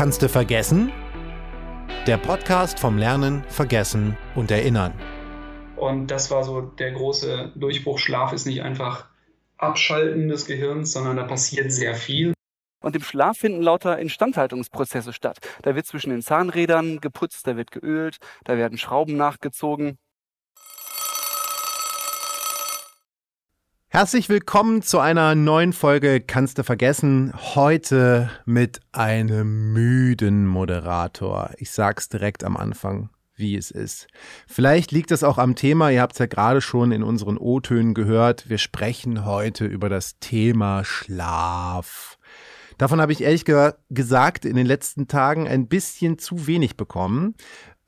Kannst du vergessen? Der Podcast vom Lernen, Vergessen und Erinnern. Und das war so der große Durchbruch. Schlaf ist nicht einfach Abschalten des Gehirns, sondern da passiert sehr viel. Und im Schlaf finden lauter Instandhaltungsprozesse statt. Da wird zwischen den Zahnrädern geputzt, da wird geölt, da werden Schrauben nachgezogen. Herzlich willkommen zu einer neuen Folge Kannst du vergessen. Heute mit einem müden Moderator. Ich sag's direkt am Anfang, wie es ist. Vielleicht liegt es auch am Thema, ihr habt es ja gerade schon in unseren O-Tönen gehört. Wir sprechen heute über das Thema Schlaf. Davon habe ich ehrlich ge gesagt in den letzten Tagen ein bisschen zu wenig bekommen.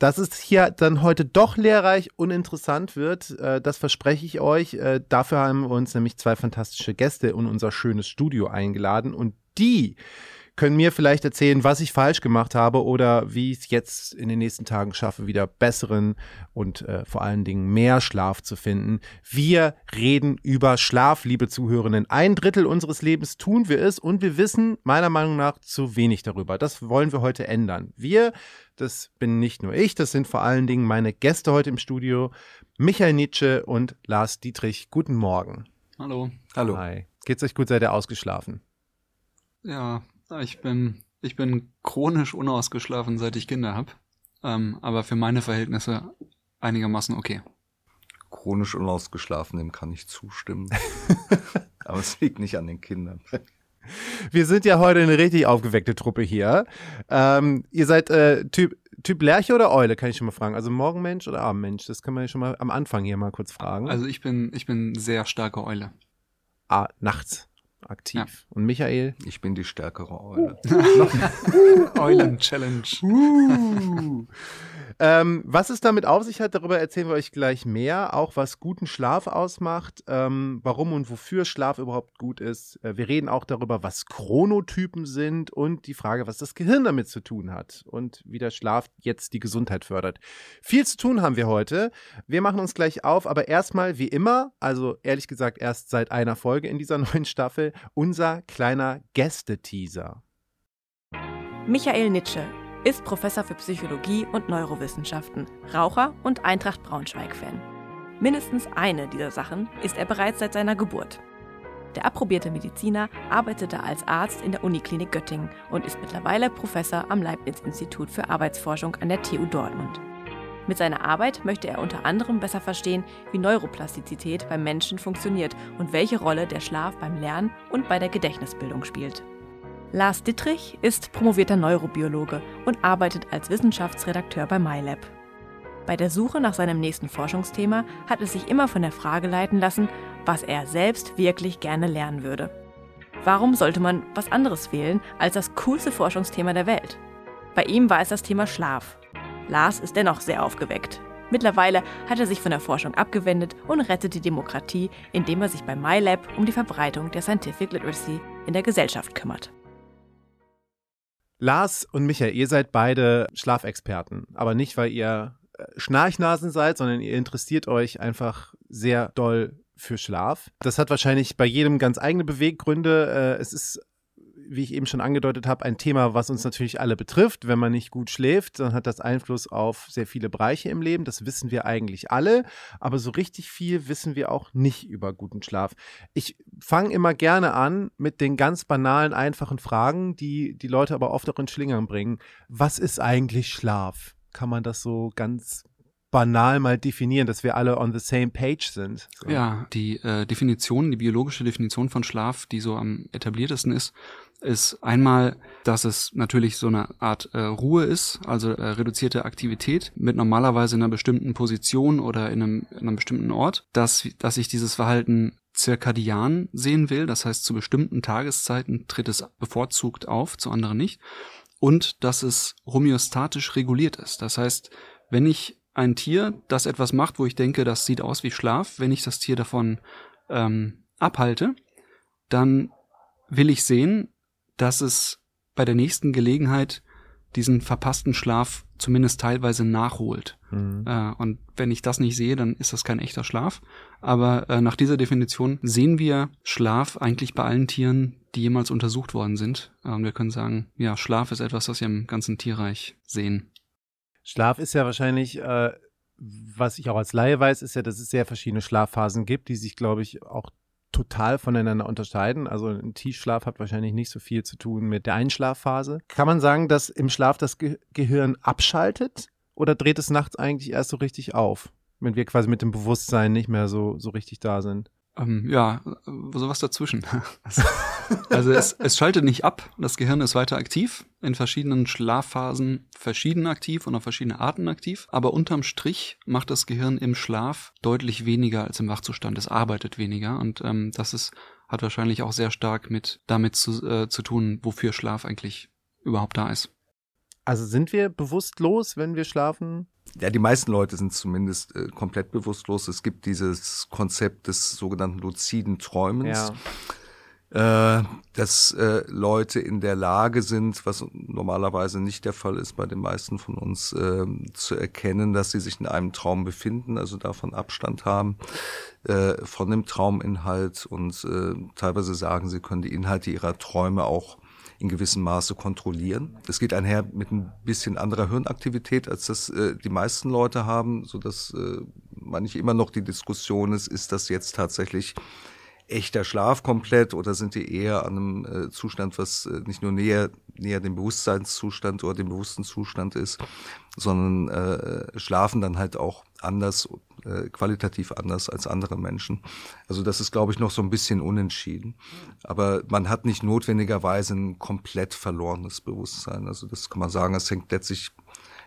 Dass es hier dann heute doch lehrreich und interessant wird, äh, das verspreche ich euch. Äh, dafür haben wir uns nämlich zwei fantastische Gäste in unser schönes Studio eingeladen und die können mir vielleicht erzählen, was ich falsch gemacht habe oder wie ich es jetzt in den nächsten Tagen schaffe, wieder besseren und äh, vor allen Dingen mehr Schlaf zu finden. Wir reden über Schlaf, liebe Zuhörenden. Ein Drittel unseres Lebens tun wir es und wir wissen meiner Meinung nach zu wenig darüber. Das wollen wir heute ändern. Wir, das bin nicht nur ich, das sind vor allen Dingen meine Gäste heute im Studio, Michael Nietzsche und Lars Dietrich. Guten Morgen. Hallo. Hallo. Hi. Geht's euch gut? Seid ihr ausgeschlafen? Ja, ich bin, ich bin chronisch unausgeschlafen, seit ich Kinder habe. Ähm, aber für meine Verhältnisse einigermaßen okay. Chronisch unausgeschlafen, dem kann ich zustimmen. aber es liegt nicht an den Kindern. Wir sind ja heute eine richtig aufgeweckte Truppe hier. Ähm, ihr seid äh, Typ, typ Lerche oder Eule, kann ich schon mal fragen. Also Morgenmensch oder Abendmensch? Das kann man ja schon mal am Anfang hier mal kurz fragen. Also ich bin, ich bin sehr starke Eule. Ah, nachts aktiv. Ja. Und Michael? Ich bin die stärkere Eule. Eulen-Challenge. Uh. ähm, was es damit auf sich hat, darüber erzählen wir euch gleich mehr. Auch was guten Schlaf ausmacht, ähm, warum und wofür Schlaf überhaupt gut ist. Äh, wir reden auch darüber, was Chronotypen sind und die Frage, was das Gehirn damit zu tun hat und wie der Schlaf jetzt die Gesundheit fördert. Viel zu tun haben wir heute. Wir machen uns gleich auf, aber erstmal wie immer, also ehrlich gesagt erst seit einer Folge in dieser neuen Staffel, unser kleiner Gästeteaser. Michael Nitsche ist Professor für Psychologie und Neurowissenschaften, Raucher und Eintracht Braunschweig-Fan. Mindestens eine dieser Sachen ist er bereits seit seiner Geburt. Der approbierte Mediziner arbeitete als Arzt in der Uniklinik Göttingen und ist mittlerweile Professor am Leibniz-Institut für Arbeitsforschung an der TU Dortmund. Mit seiner Arbeit möchte er unter anderem besser verstehen, wie Neuroplastizität beim Menschen funktioniert und welche Rolle der Schlaf beim Lernen und bei der Gedächtnisbildung spielt. Lars Dittrich ist promovierter Neurobiologe und arbeitet als Wissenschaftsredakteur bei MyLab. Bei der Suche nach seinem nächsten Forschungsthema hat es sich immer von der Frage leiten lassen, was er selbst wirklich gerne lernen würde. Warum sollte man was anderes wählen als das coolste Forschungsthema der Welt? Bei ihm war es das Thema Schlaf. Lars ist dennoch sehr aufgeweckt. Mittlerweile hat er sich von der Forschung abgewendet und rettet die Demokratie, indem er sich bei MyLab um die Verbreitung der Scientific Literacy in der Gesellschaft kümmert. Lars und Michael, ihr seid beide Schlafexperten, aber nicht, weil ihr äh, Schnarchnasen seid, sondern ihr interessiert euch einfach sehr doll für Schlaf. Das hat wahrscheinlich bei jedem ganz eigene Beweggründe. Äh, es ist wie ich eben schon angedeutet habe, ein Thema, was uns natürlich alle betrifft. Wenn man nicht gut schläft, dann hat das Einfluss auf sehr viele Bereiche im Leben. Das wissen wir eigentlich alle. Aber so richtig viel wissen wir auch nicht über guten Schlaf. Ich fange immer gerne an mit den ganz banalen, einfachen Fragen, die die Leute aber oft auch in Schlingern bringen. Was ist eigentlich Schlaf? Kann man das so ganz banal mal definieren, dass wir alle on the same page sind. So. Ja, die äh, Definition, die biologische Definition von Schlaf, die so am etabliertesten ist, ist einmal, dass es natürlich so eine Art äh, Ruhe ist, also äh, reduzierte Aktivität mit normalerweise in einer bestimmten Position oder in einem, in einem bestimmten Ort, dass, dass ich dieses Verhalten zirkadian sehen will, das heißt zu bestimmten Tageszeiten tritt es bevorzugt auf, zu anderen nicht, und dass es homöostatisch reguliert ist. Das heißt, wenn ich ein Tier, das etwas macht, wo ich denke, das sieht aus wie Schlaf, wenn ich das Tier davon ähm, abhalte, dann will ich sehen, dass es bei der nächsten Gelegenheit diesen verpassten Schlaf zumindest teilweise nachholt. Mhm. Äh, und wenn ich das nicht sehe, dann ist das kein echter Schlaf. Aber äh, nach dieser Definition sehen wir Schlaf eigentlich bei allen Tieren die jemals untersucht worden sind. Und wir können sagen, ja, Schlaf ist etwas, was wir im ganzen Tierreich sehen. Schlaf ist ja wahrscheinlich, äh, was ich auch als Laie weiß, ist ja, dass es sehr verschiedene Schlafphasen gibt, die sich, glaube ich, auch total voneinander unterscheiden. Also ein Tiefschlaf hat wahrscheinlich nicht so viel zu tun mit der Einschlafphase. Kann man sagen, dass im Schlaf das Ge Gehirn abschaltet oder dreht es nachts eigentlich erst so richtig auf, wenn wir quasi mit dem Bewusstsein nicht mehr so, so richtig da sind? Ähm, ja, sowas dazwischen. also es, es schaltet nicht ab, das Gehirn ist weiter aktiv, in verschiedenen Schlafphasen verschieden aktiv und auf verschiedene Arten aktiv, aber unterm Strich macht das Gehirn im Schlaf deutlich weniger als im Wachzustand. Es arbeitet weniger und ähm, das ist, hat wahrscheinlich auch sehr stark mit damit zu, äh, zu tun, wofür Schlaf eigentlich überhaupt da ist. Also sind wir bewusstlos, wenn wir schlafen? Ja, die meisten Leute sind zumindest äh, komplett bewusstlos. Es gibt dieses Konzept des sogenannten luziden Träumens. Ja. Äh, dass äh, Leute in der Lage sind, was normalerweise nicht der Fall ist bei den meisten von uns, äh, zu erkennen, dass sie sich in einem Traum befinden, also davon Abstand haben äh, von dem Trauminhalt und äh, teilweise sagen, sie können die Inhalte ihrer Träume auch in gewissem Maße kontrollieren. Es geht einher mit ein bisschen anderer Hirnaktivität, als das äh, die meisten Leute haben, so dass äh, manche immer noch die Diskussion ist, ist das jetzt tatsächlich echter Schlaf komplett oder sind die eher an einem äh, Zustand, was äh, nicht nur näher, näher dem Bewusstseinszustand oder dem bewussten Zustand ist, sondern äh, schlafen dann halt auch anders, äh, qualitativ anders als andere Menschen. Also das ist, glaube ich, noch so ein bisschen unentschieden. Aber man hat nicht notwendigerweise ein komplett verlorenes Bewusstsein. Also das kann man sagen, es hängt letztlich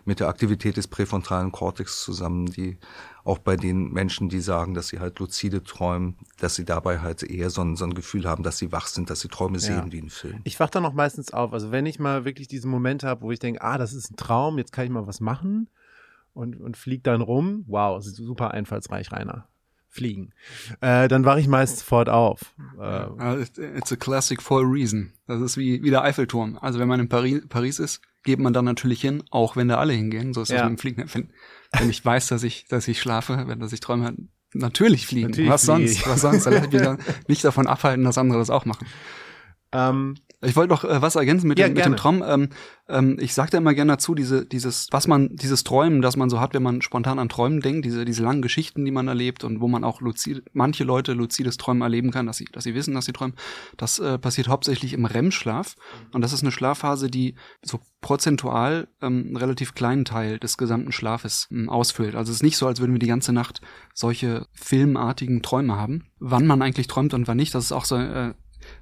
mit der Aktivität des präfrontalen Kortex zusammen, die auch bei den Menschen, die sagen, dass sie halt luzide träumen, dass sie dabei halt eher so ein, so ein Gefühl haben, dass sie wach sind, dass sie Träume sehen ja. wie ein Film. Ich wach dann auch meistens auf. Also wenn ich mal wirklich diesen Moment habe, wo ich denke, ah, das ist ein Traum, jetzt kann ich mal was machen und, und fliege dann rum. Wow, super einfallsreich, Rainer fliegen. Äh, dann wache ich meist sofort auf. Äh, It's a classic for a reason. Das ist wie, wie der Eiffelturm. Also wenn man in Paris, Paris ist, geht man dann natürlich hin, auch wenn da alle hingehen. So ist das ja. mit dem Fliegen. Wenn, wenn ich weiß, dass ich, dass ich schlafe, wenn dass ich träume, natürlich fliegen. Natürlich was fliege. sonst? Was sonst? Da lässt mich dann nicht davon abhalten, dass andere das auch machen. Ähm, ich wollte noch äh, was ergänzen mit, ja, dem, mit dem Traum. Ähm, ähm, ich sagte immer gerne dazu, diese, dieses, was man, dieses Träumen, das man so hat, wenn man spontan an Träumen denkt, diese, diese langen Geschichten, die man erlebt und wo man auch luzid, manche Leute luzides Träumen erleben kann, dass sie, dass sie wissen, dass sie träumen, das äh, passiert hauptsächlich im REM-Schlaf. Und das ist eine Schlafphase, die so prozentual ähm, einen relativ kleinen Teil des gesamten Schlafes ähm, ausfüllt. Also es ist nicht so, als würden wir die ganze Nacht solche filmartigen Träume haben. Wann man eigentlich träumt und wann nicht, das ist auch so äh,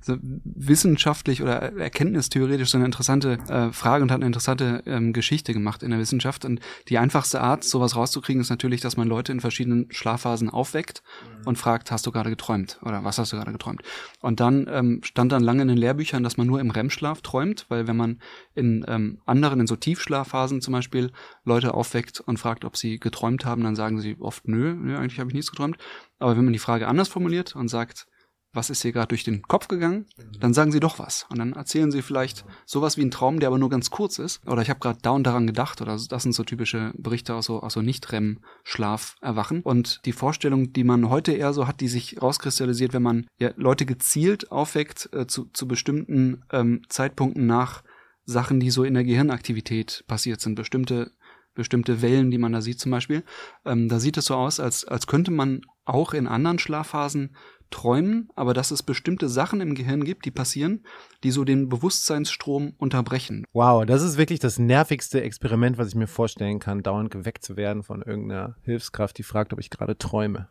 so wissenschaftlich oder erkenntnistheoretisch so eine interessante äh, Frage und hat eine interessante ähm, Geschichte gemacht in der Wissenschaft. Und die einfachste Art, sowas rauszukriegen, ist natürlich, dass man Leute in verschiedenen Schlafphasen aufweckt mhm. und fragt, hast du gerade geträumt? Oder was hast du gerade geträumt? Und dann ähm, stand dann lange in den Lehrbüchern, dass man nur im REM-Schlaf träumt, weil wenn man in ähm, anderen, in so Tiefschlafphasen zum Beispiel, Leute aufweckt und fragt, ob sie geträumt haben, dann sagen sie oft, nö, nö eigentlich habe ich nichts geträumt. Aber wenn man die Frage anders formuliert und sagt, was ist hier gerade durch den Kopf gegangen, dann sagen sie doch was. Und dann erzählen sie vielleicht sowas wie einen Traum, der aber nur ganz kurz ist. Oder ich habe gerade down daran gedacht. Oder das sind so typische Berichte aus so, aus so Nicht-REM-Schlaf erwachen. Und die Vorstellung, die man heute eher so hat, die sich rauskristallisiert, wenn man ja, Leute gezielt aufweckt äh, zu, zu bestimmten ähm, Zeitpunkten nach Sachen, die so in der Gehirnaktivität passiert sind. Bestimmte bestimmte Wellen, die man da sieht zum Beispiel. Ähm, da sieht es so aus, als, als könnte man auch in anderen Schlafphasen träumen, aber dass es bestimmte Sachen im Gehirn gibt, die passieren, die so den Bewusstseinsstrom unterbrechen. Wow, das ist wirklich das nervigste Experiment, was ich mir vorstellen kann, dauernd geweckt zu werden von irgendeiner Hilfskraft, die fragt, ob ich gerade träume.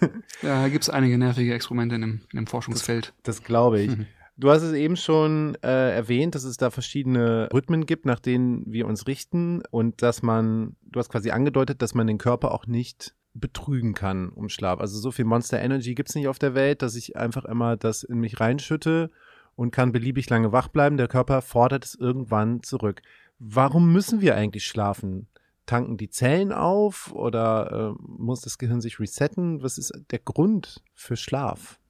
ja, da gibt es einige nervige Experimente in dem, in dem Forschungsfeld. Das, das glaube ich. Mhm. Du hast es eben schon äh, erwähnt, dass es da verschiedene Rhythmen gibt, nach denen wir uns richten und dass man, du hast quasi angedeutet, dass man den Körper auch nicht betrügen kann um Schlaf. Also so viel Monster Energy gibt es nicht auf der Welt, dass ich einfach immer das in mich reinschütte und kann beliebig lange wach bleiben. Der Körper fordert es irgendwann zurück. Warum müssen wir eigentlich schlafen? Tanken die Zellen auf oder äh, muss das Gehirn sich resetten? Was ist der Grund für Schlaf?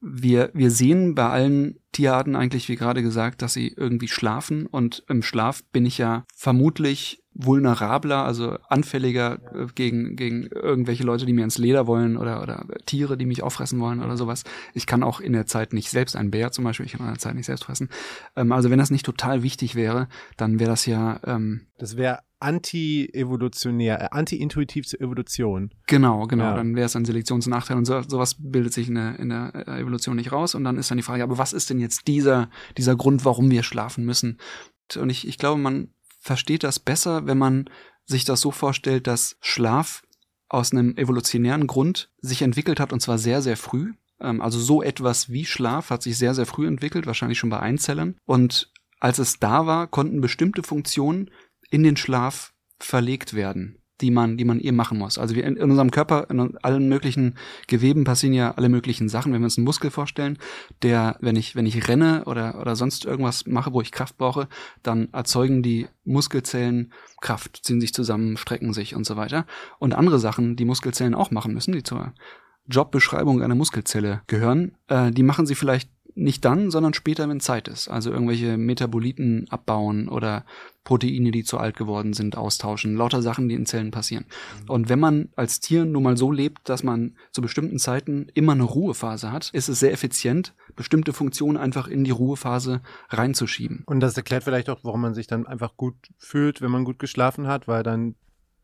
Wir, wir sehen bei allen Tierarten eigentlich, wie gerade gesagt, dass sie irgendwie schlafen und im Schlaf bin ich ja vermutlich vulnerabler, also anfälliger äh, gegen, gegen irgendwelche Leute, die mir ins Leder wollen oder, oder Tiere, die mich auffressen wollen oder sowas. Ich kann auch in der Zeit nicht selbst, ein Bär zum Beispiel, ich kann in der Zeit nicht selbst fressen. Ähm, also wenn das nicht total wichtig wäre, dann wäre das ja... Ähm, das wäre anti-evolutionär, äh, anti-intuitiv zur Evolution. Genau, genau. Ja. Dann wäre es ein Selektionsnachteil und so, sowas bildet sich in der, in der äh, Evolution nicht raus. Und dann ist dann die Frage, aber was ist denn jetzt dieser, dieser Grund, warum wir schlafen müssen? Und ich, ich glaube, man versteht das besser, wenn man sich das so vorstellt, dass Schlaf aus einem evolutionären Grund sich entwickelt hat und zwar sehr, sehr früh. Ähm, also so etwas wie Schlaf hat sich sehr, sehr früh entwickelt, wahrscheinlich schon bei Einzellern. Und als es da war, konnten bestimmte Funktionen in den Schlaf verlegt werden die man, die man eben machen muss. Also wir in, in, unserem Körper, in allen möglichen Geweben passieren ja alle möglichen Sachen. Wenn wir uns einen Muskel vorstellen, der, wenn ich, wenn ich renne oder, oder sonst irgendwas mache, wo ich Kraft brauche, dann erzeugen die Muskelzellen Kraft, ziehen sich zusammen, strecken sich und so weiter. Und andere Sachen, die Muskelzellen auch machen müssen, die zur Jobbeschreibung einer Muskelzelle gehören, äh, die machen sie vielleicht nicht dann, sondern später, wenn Zeit ist. Also irgendwelche Metaboliten abbauen oder Proteine, die zu alt geworden sind, austauschen. Lauter Sachen, die in Zellen passieren. Mhm. Und wenn man als Tier nun mal so lebt, dass man zu bestimmten Zeiten immer eine Ruhephase hat, ist es sehr effizient, bestimmte Funktionen einfach in die Ruhephase reinzuschieben. Und das erklärt vielleicht auch, warum man sich dann einfach gut fühlt, wenn man gut geschlafen hat, weil dann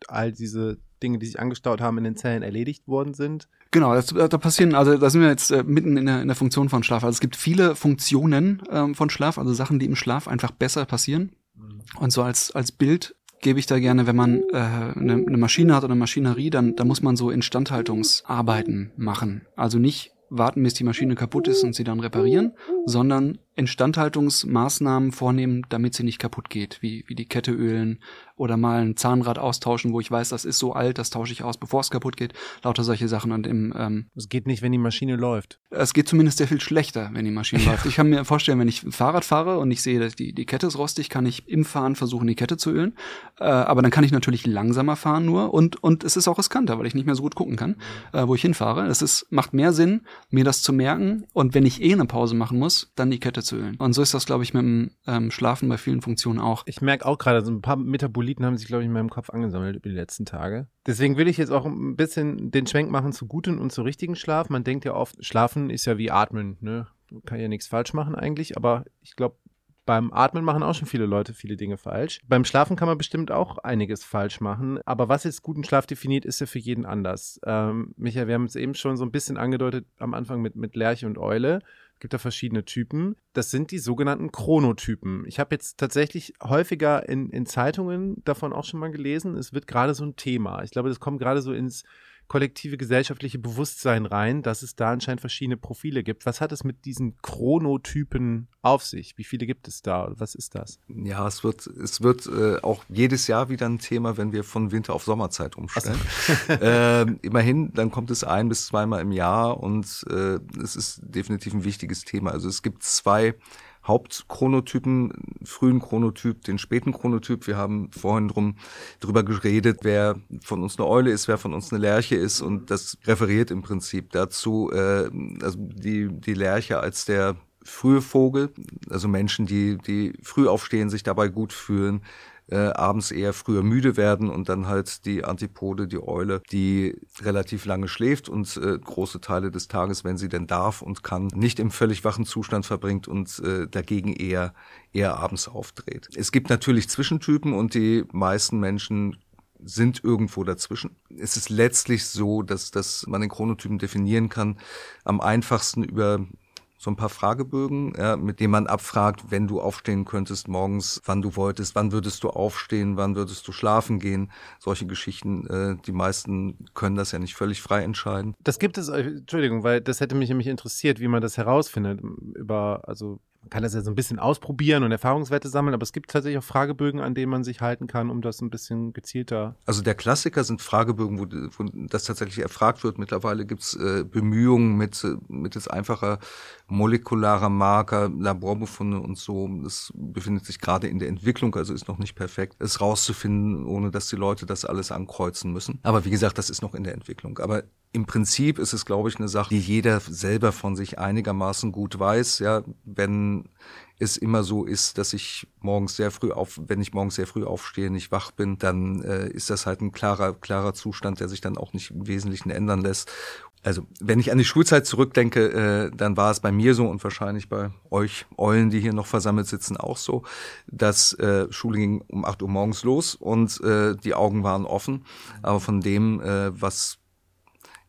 all diese Dinge, die sich angestaut haben, in den Zellen erledigt worden sind. Genau, das, da passieren, also da sind wir jetzt äh, mitten in der, in der Funktion von Schlaf. Also es gibt viele Funktionen ähm, von Schlaf, also Sachen, die im Schlaf einfach besser passieren. Mhm. Und so als, als Bild gebe ich da gerne, wenn man äh, eine, eine Maschine hat oder eine Maschinerie, dann da muss man so Instandhaltungsarbeiten machen. Also nicht warten, bis die Maschine kaputt ist und sie dann reparieren, sondern Instandhaltungsmaßnahmen vornehmen, damit sie nicht kaputt geht, wie, wie die Kette ölen oder mal ein Zahnrad austauschen, wo ich weiß, das ist so alt, das tausche ich aus, bevor es kaputt geht. Lauter solche Sachen und im ähm, Es geht nicht, wenn die Maschine läuft. Es geht zumindest sehr viel schlechter, wenn die Maschine läuft. Ich kann mir vorstellen, wenn ich Fahrrad fahre und ich sehe, dass die, die Kette ist rostig, kann ich im Fahren versuchen, die Kette zu ölen. Äh, aber dann kann ich natürlich langsamer fahren nur und, und es ist auch riskanter, weil ich nicht mehr so gut gucken kann, äh, wo ich hinfahre. Es ist, macht mehr Sinn, mir das zu merken und wenn ich eh eine Pause machen muss, dann die Kette zu ölen. Und so ist das, glaube ich, mit dem ähm, Schlafen bei vielen Funktionen auch. Ich merke auch gerade, so ein paar Metaboliten haben sich, glaube ich, in meinem Kopf angesammelt über die letzten Tage. Deswegen will ich jetzt auch ein bisschen den Schwenk machen zu guten und zu richtigen Schlaf. Man denkt ja oft, Schlafen ist ja wie Atmen, ne? Man kann ja nichts falsch machen eigentlich, aber ich glaube, beim Atmen machen auch schon viele Leute viele Dinge falsch. Beim Schlafen kann man bestimmt auch einiges falsch machen. Aber was jetzt guten Schlaf definiert, ist ja für jeden anders. Ähm, Michael, wir haben es eben schon so ein bisschen angedeutet am Anfang mit, mit Lerche und Eule gibt da verschiedene Typen. Das sind die sogenannten Chronotypen. Ich habe jetzt tatsächlich häufiger in, in Zeitungen davon auch schon mal gelesen. Es wird gerade so ein Thema. Ich glaube, das kommt gerade so ins kollektive gesellschaftliche Bewusstsein rein, dass es da anscheinend verschiedene Profile gibt. Was hat es mit diesen Chronotypen auf sich? Wie viele gibt es da? Was ist das? Ja, es wird, es wird äh, auch jedes Jahr wieder ein Thema, wenn wir von Winter auf Sommerzeit umstellen. So. äh, immerhin, dann kommt es ein bis zweimal im Jahr und äh, es ist definitiv ein wichtiges Thema. Also es gibt zwei Hauptchronotypen, frühen Chronotyp, den späten Chronotyp. Wir haben vorhin drum, drüber geredet, wer von uns eine Eule ist, wer von uns eine Lerche ist und das referiert im Prinzip dazu, äh, also die, die Lerche als der frühe Vogel, also Menschen, die, die früh aufstehen, sich dabei gut fühlen, äh, abends eher früher müde werden und dann halt die Antipode, die Eule, die relativ lange schläft und äh, große Teile des Tages, wenn sie denn darf und kann, nicht im völlig wachen Zustand verbringt und äh, dagegen eher eher abends aufdreht. Es gibt natürlich Zwischentypen und die meisten Menschen sind irgendwo dazwischen. Es ist letztlich so, dass, dass man den Chronotypen definieren kann, am einfachsten über so ein paar Fragebögen, ja, mit denen man abfragt, wenn du aufstehen könntest morgens, wann du wolltest, wann würdest du aufstehen, wann würdest du schlafen gehen. Solche Geschichten, äh, die meisten können das ja nicht völlig frei entscheiden. Das gibt es, äh, Entschuldigung, weil das hätte mich nämlich interessiert, wie man das herausfindet. Über, also man kann das ja so ein bisschen ausprobieren und Erfahrungswerte sammeln, aber es gibt tatsächlich auch Fragebögen, an denen man sich halten kann, um das ein bisschen gezielter. Also der Klassiker sind Fragebögen, wo, wo das tatsächlich erfragt wird. Mittlerweile gibt es äh, Bemühungen mit, mit jetzt einfacher molekularer Marker, Laborbefunde und so. Das befindet sich gerade in der Entwicklung, also ist noch nicht perfekt, es rauszufinden, ohne dass die Leute das alles ankreuzen müssen. Aber wie gesagt, das ist noch in der Entwicklung. Aber im Prinzip ist es, glaube ich, eine Sache, die jeder selber von sich einigermaßen gut weiß. Ja, wenn es immer so ist, dass ich morgens sehr früh auf, wenn ich morgens sehr früh aufstehe, nicht wach bin, dann äh, ist das halt ein klarer, klarer Zustand, der sich dann auch nicht im Wesentlichen ändern lässt. Also, wenn ich an die Schulzeit zurückdenke, äh, dann war es bei mir so und wahrscheinlich bei euch Eulen, die hier noch versammelt sitzen, auch so, dass äh, Schule ging um acht Uhr morgens los und äh, die Augen waren offen. Aber von dem, äh, was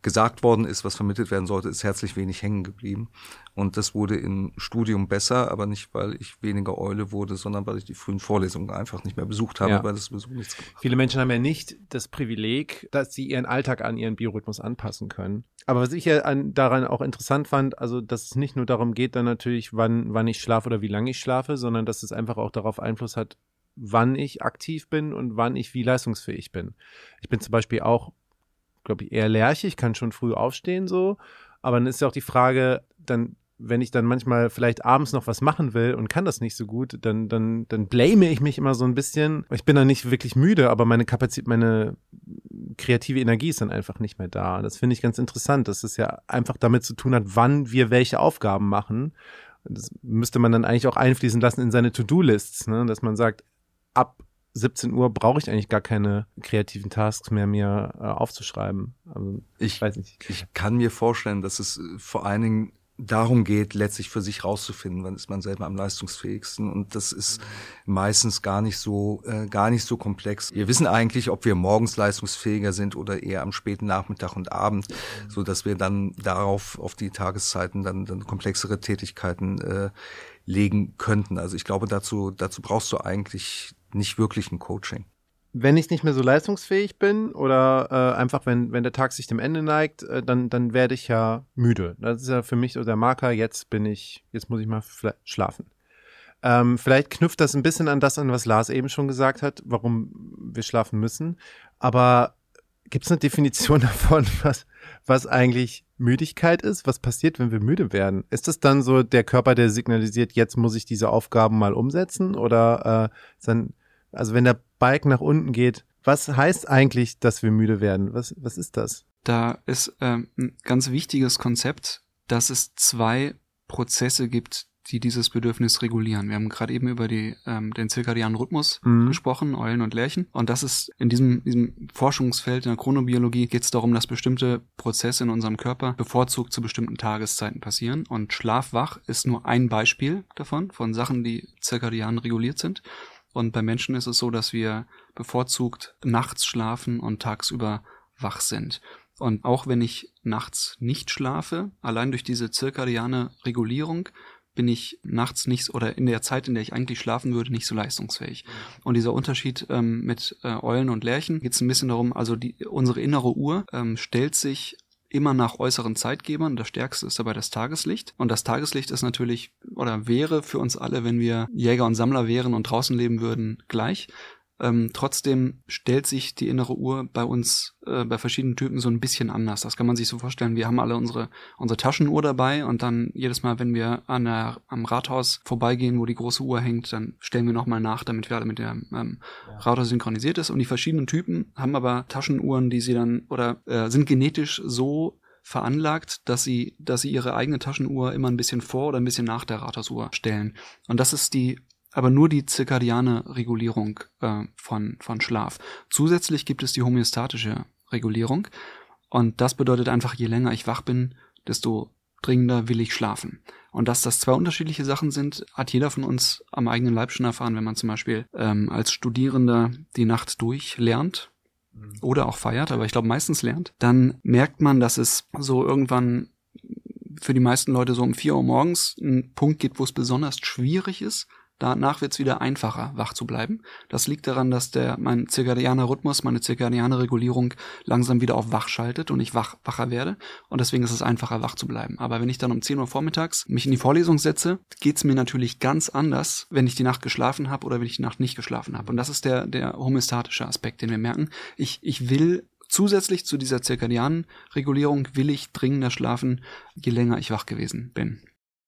gesagt worden ist, was vermittelt werden sollte, ist herzlich wenig hängen geblieben. Und das wurde im Studium besser, aber nicht, weil ich weniger Eule wurde, sondern weil ich die frühen Vorlesungen einfach nicht mehr besucht habe, ja. weil das sowieso nichts gemacht Viele Menschen haben ja nicht das Privileg, dass sie ihren Alltag an ihren Biorhythmus anpassen können. Aber was ich ja an, daran auch interessant fand, also dass es nicht nur darum geht, dann natürlich, wann, wann ich schlafe oder wie lange ich schlafe, sondern dass es einfach auch darauf Einfluss hat, wann ich aktiv bin und wann ich wie leistungsfähig bin. Ich bin zum Beispiel auch, glaube ich, eher lerchig, ich kann schon früh aufstehen so, aber dann ist ja auch die Frage, dann wenn ich dann manchmal vielleicht abends noch was machen will und kann das nicht so gut, dann, dann, dann blame ich mich immer so ein bisschen. Ich bin dann nicht wirklich müde, aber meine Kapazität, meine kreative Energie ist dann einfach nicht mehr da. Das finde ich ganz interessant, dass es ja einfach damit zu tun hat, wann wir welche Aufgaben machen. Das müsste man dann eigentlich auch einfließen lassen in seine To-Do-Lists, ne? dass man sagt, ab 17 Uhr brauche ich eigentlich gar keine kreativen Tasks mehr mir äh, aufzuschreiben. Also, ich, ich, weiß nicht. Ich kann mir vorstellen, dass es vor allen Dingen darum geht, letztlich für sich rauszufinden, wann ist man selber am leistungsfähigsten. Und das ist meistens gar nicht so, äh, gar nicht so komplex. Wir wissen eigentlich, ob wir morgens leistungsfähiger sind oder eher am späten Nachmittag und Abend, so dass wir dann darauf, auf die Tageszeiten dann, dann komplexere Tätigkeiten äh, legen könnten. Also ich glaube, dazu, dazu brauchst du eigentlich nicht wirklich ein Coaching wenn ich nicht mehr so leistungsfähig bin oder äh, einfach, wenn, wenn der Tag sich dem Ende neigt, äh, dann, dann werde ich ja müde. Das ist ja für mich so der Marker, jetzt bin ich, jetzt muss ich mal schlafen. Ähm, vielleicht knüpft das ein bisschen an das an, was Lars eben schon gesagt hat, warum wir schlafen müssen. Aber gibt es eine Definition davon, was, was eigentlich Müdigkeit ist? Was passiert, wenn wir müde werden? Ist das dann so der Körper, der signalisiert, jetzt muss ich diese Aufgaben mal umsetzen? Oder äh, dann, also wenn der Balken nach unten geht. Was heißt eigentlich, dass wir müde werden? Was, was ist das? Da ist ähm, ein ganz wichtiges Konzept, dass es zwei Prozesse gibt, die dieses Bedürfnis regulieren. Wir haben gerade eben über die, ähm, den zirkadianen Rhythmus mhm. gesprochen, Eulen und Lerchen. Und das ist in diesem, diesem Forschungsfeld in der Chronobiologie geht es darum, dass bestimmte Prozesse in unserem Körper bevorzugt zu bestimmten Tageszeiten passieren. Und Schlafwach ist nur ein Beispiel davon, von Sachen, die zirkadian reguliert sind. Und bei Menschen ist es so, dass wir bevorzugt nachts schlafen und tagsüber wach sind. Und auch wenn ich nachts nicht schlafe, allein durch diese zirkadiane Regulierung bin ich nachts nicht oder in der Zeit, in der ich eigentlich schlafen würde, nicht so leistungsfähig. Und dieser Unterschied ähm, mit äh, Eulen und Lerchen geht es ein bisschen darum, also die, unsere innere Uhr ähm, stellt sich immer nach äußeren Zeitgebern. Das stärkste ist dabei das Tageslicht. Und das Tageslicht ist natürlich oder wäre für uns alle, wenn wir Jäger und Sammler wären und draußen leben würden, gleich. Ähm, trotzdem stellt sich die innere Uhr bei uns äh, bei verschiedenen Typen so ein bisschen anders. Das kann man sich so vorstellen. Wir haben alle unsere unsere Taschenuhr dabei und dann jedes Mal, wenn wir an der, am Rathaus vorbeigehen, wo die große Uhr hängt, dann stellen wir nochmal nach, damit wir alle mit dem ähm, ja. Rathaus synchronisiert ist. Und die verschiedenen Typen haben aber Taschenuhren, die sie dann oder äh, sind genetisch so veranlagt, dass sie, dass sie ihre eigene Taschenuhr immer ein bisschen vor oder ein bisschen nach der Rathausuhr stellen. Und das ist die aber nur die zirkadiane Regulierung äh, von, von Schlaf. Zusätzlich gibt es die homöostatische Regulierung. Und das bedeutet einfach, je länger ich wach bin, desto dringender will ich schlafen. Und dass das zwei unterschiedliche Sachen sind, hat jeder von uns am eigenen Leib schon erfahren, wenn man zum Beispiel ähm, als Studierender die Nacht durch lernt mhm. oder auch feiert, aber ich glaube meistens lernt, dann merkt man, dass es so irgendwann für die meisten Leute so um vier Uhr morgens einen Punkt gibt, wo es besonders schwierig ist, Danach wird es wieder einfacher, wach zu bleiben. Das liegt daran, dass der mein zirkadianer Rhythmus, meine zirkadiane Regulierung langsam wieder auf wach schaltet und ich wach, wacher werde. Und deswegen ist es einfacher, wach zu bleiben. Aber wenn ich dann um 10 Uhr vormittags mich in die Vorlesung setze, geht's mir natürlich ganz anders, wenn ich die Nacht geschlafen habe oder wenn ich die Nacht nicht geschlafen habe. Und das ist der, der homöostatische Aspekt, den wir merken. Ich, ich will zusätzlich zu dieser zirkadianen Regulierung will ich dringender schlafen, je länger ich wach gewesen bin.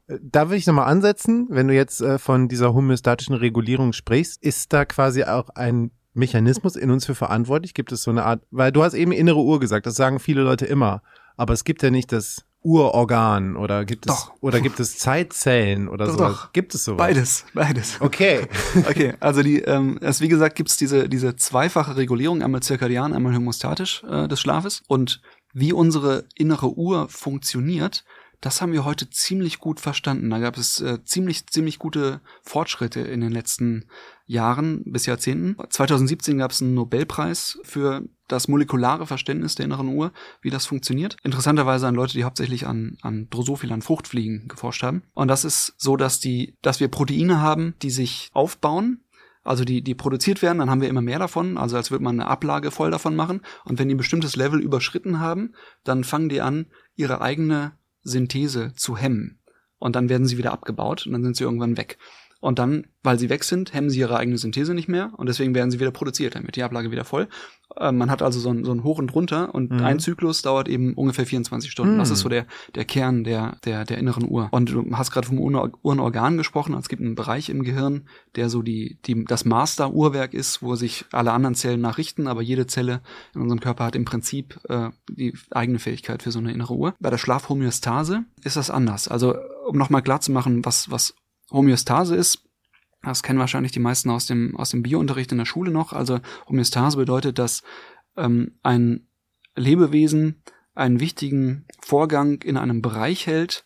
Da will ich nochmal ansetzen, wenn du jetzt äh, von dieser homöostatischen Regulierung sprichst, ist da quasi auch ein Mechanismus in uns für verantwortlich? Gibt es so eine Art, weil du hast eben innere Uhr gesagt, das sagen viele Leute immer, aber es gibt ja nicht das Urorgan oder gibt es Doch. oder gibt es Zeitzellen oder so? Gibt es sowas? Beides, beides. Okay. Okay, also die, ähm, es, wie gesagt, gibt's diese, diese zweifache Regulierung, einmal zirkadian, einmal homostatisch äh, des Schlafes. Und wie unsere innere Uhr funktioniert, das haben wir heute ziemlich gut verstanden. Da gab es äh, ziemlich, ziemlich gute Fortschritte in den letzten Jahren bis Jahrzehnten. 2017 gab es einen Nobelpreis für das molekulare Verständnis der inneren Uhr, wie das funktioniert. Interessanterweise an Leute, die hauptsächlich an, an Drosophil, an Fruchtfliegen geforscht haben. Und das ist so, dass die, dass wir Proteine haben, die sich aufbauen also die, die produziert werden, dann haben wir immer mehr davon, also als würde man eine Ablage voll davon machen. Und wenn die ein bestimmtes Level überschritten haben, dann fangen die an, ihre eigene Synthese zu hemmen. Und dann werden sie wieder abgebaut und dann sind sie irgendwann weg. Und dann, weil sie weg sind, hemmen sie ihre eigene Synthese nicht mehr und deswegen werden sie wieder produziert, dann wird die Ablage wieder voll. Äh, man hat also so ein, so ein Hoch und Runter und Mhm. ein Zyklus dauert eben ungefähr 24 Stunden. Das Mhm. ist so der, der Kern der, der, der inneren Uhr. Und du hast gerade vom Uhren- Uhrenorgan gesprochen. Es gibt einen Bereich im Gehirn, der so die, die, das Master-Uhrwerk ist, wo sich alle anderen Zellen nachrichten, aber jede Zelle in unserem Körper hat im Prinzip äh, die eigene Fähigkeit für so eine innere Uhr. Bei der Schlafhomöostase ist das anders. Also, um nochmal klar zu machen, was, was Homöostase ist, das kennen wahrscheinlich die meisten aus dem, aus dem Biounterricht in der Schule noch. Also Homöostase bedeutet, dass ähm, ein Lebewesen einen wichtigen Vorgang in einem Bereich hält,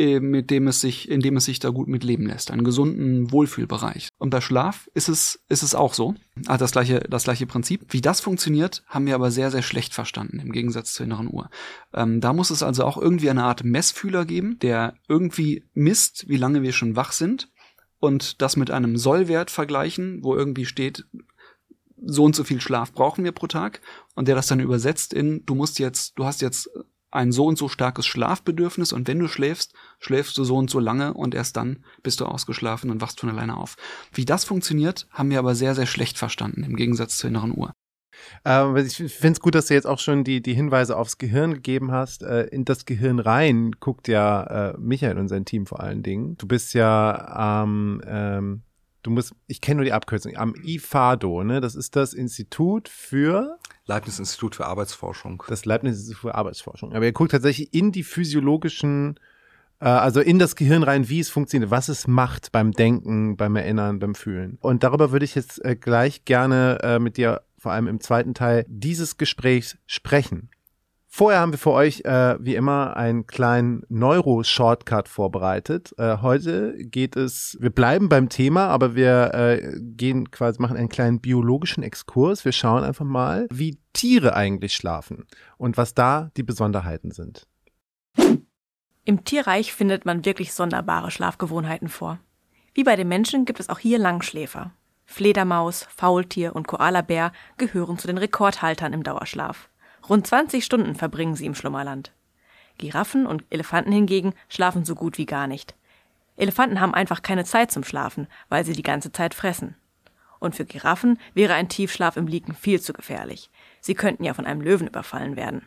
mit dem es sich, in dem es sich da gut mit leben lässt, einen gesunden Wohlfühlbereich. Und bei Schlaf ist es, ist es auch so. Also das gleiche, das gleiche Prinzip. Wie das funktioniert, haben wir aber sehr, sehr schlecht verstanden, im Gegensatz zur inneren Uhr. Ähm, da muss es also auch irgendwie eine Art Messfühler geben, der irgendwie misst, wie lange wir schon wach sind und das mit einem Sollwert vergleichen, wo irgendwie steht, so und so viel Schlaf brauchen wir pro Tag und der das dann übersetzt in, du musst jetzt, du hast jetzt ein so und so starkes Schlafbedürfnis und wenn du schläfst, schläfst du so und so lange und erst dann bist du ausgeschlafen und wachst von alleine auf. Wie das funktioniert, haben wir aber sehr, sehr schlecht verstanden, im Gegensatz zur inneren Uhr. Ähm, ich finde es gut, dass du jetzt auch schon die, die Hinweise aufs Gehirn gegeben hast. Äh, in das Gehirn rein guckt ja äh, Michael und sein Team vor allen Dingen. Du bist ja ähm, ähm, du musst, ich kenne nur die Abkürzung, am IFADO, ne? Das ist das Institut für Leibniz-Institut für Arbeitsforschung. das Leibniz-Institut für Arbeitsforschung. Aber ihr guckt tatsächlich in die physiologischen, äh, also in das Gehirn rein, wie es funktioniert, was es macht beim Denken, beim Erinnern, beim Fühlen. Und darüber würde ich jetzt äh, gleich gerne äh, mit dir, vor allem im zweiten Teil dieses Gesprächs sprechen. Vorher haben wir für euch äh, wie immer einen kleinen Neuro-Shortcut vorbereitet. Äh, heute geht es, wir bleiben beim Thema, aber wir äh, gehen quasi, machen einen kleinen biologischen Exkurs. Wir schauen einfach mal, wie Tiere eigentlich schlafen und was da die Besonderheiten sind. Im Tierreich findet man wirklich sonderbare Schlafgewohnheiten vor. Wie bei den Menschen gibt es auch hier Langschläfer. Fledermaus, Faultier und Koalabär gehören zu den Rekordhaltern im Dauerschlaf. Rund 20 Stunden verbringen sie im Schlummerland. Giraffen und Elefanten hingegen schlafen so gut wie gar nicht. Elefanten haben einfach keine Zeit zum Schlafen, weil sie die ganze Zeit fressen. Und für Giraffen wäre ein Tiefschlaf im Liegen viel zu gefährlich. Sie könnten ja von einem Löwen überfallen werden.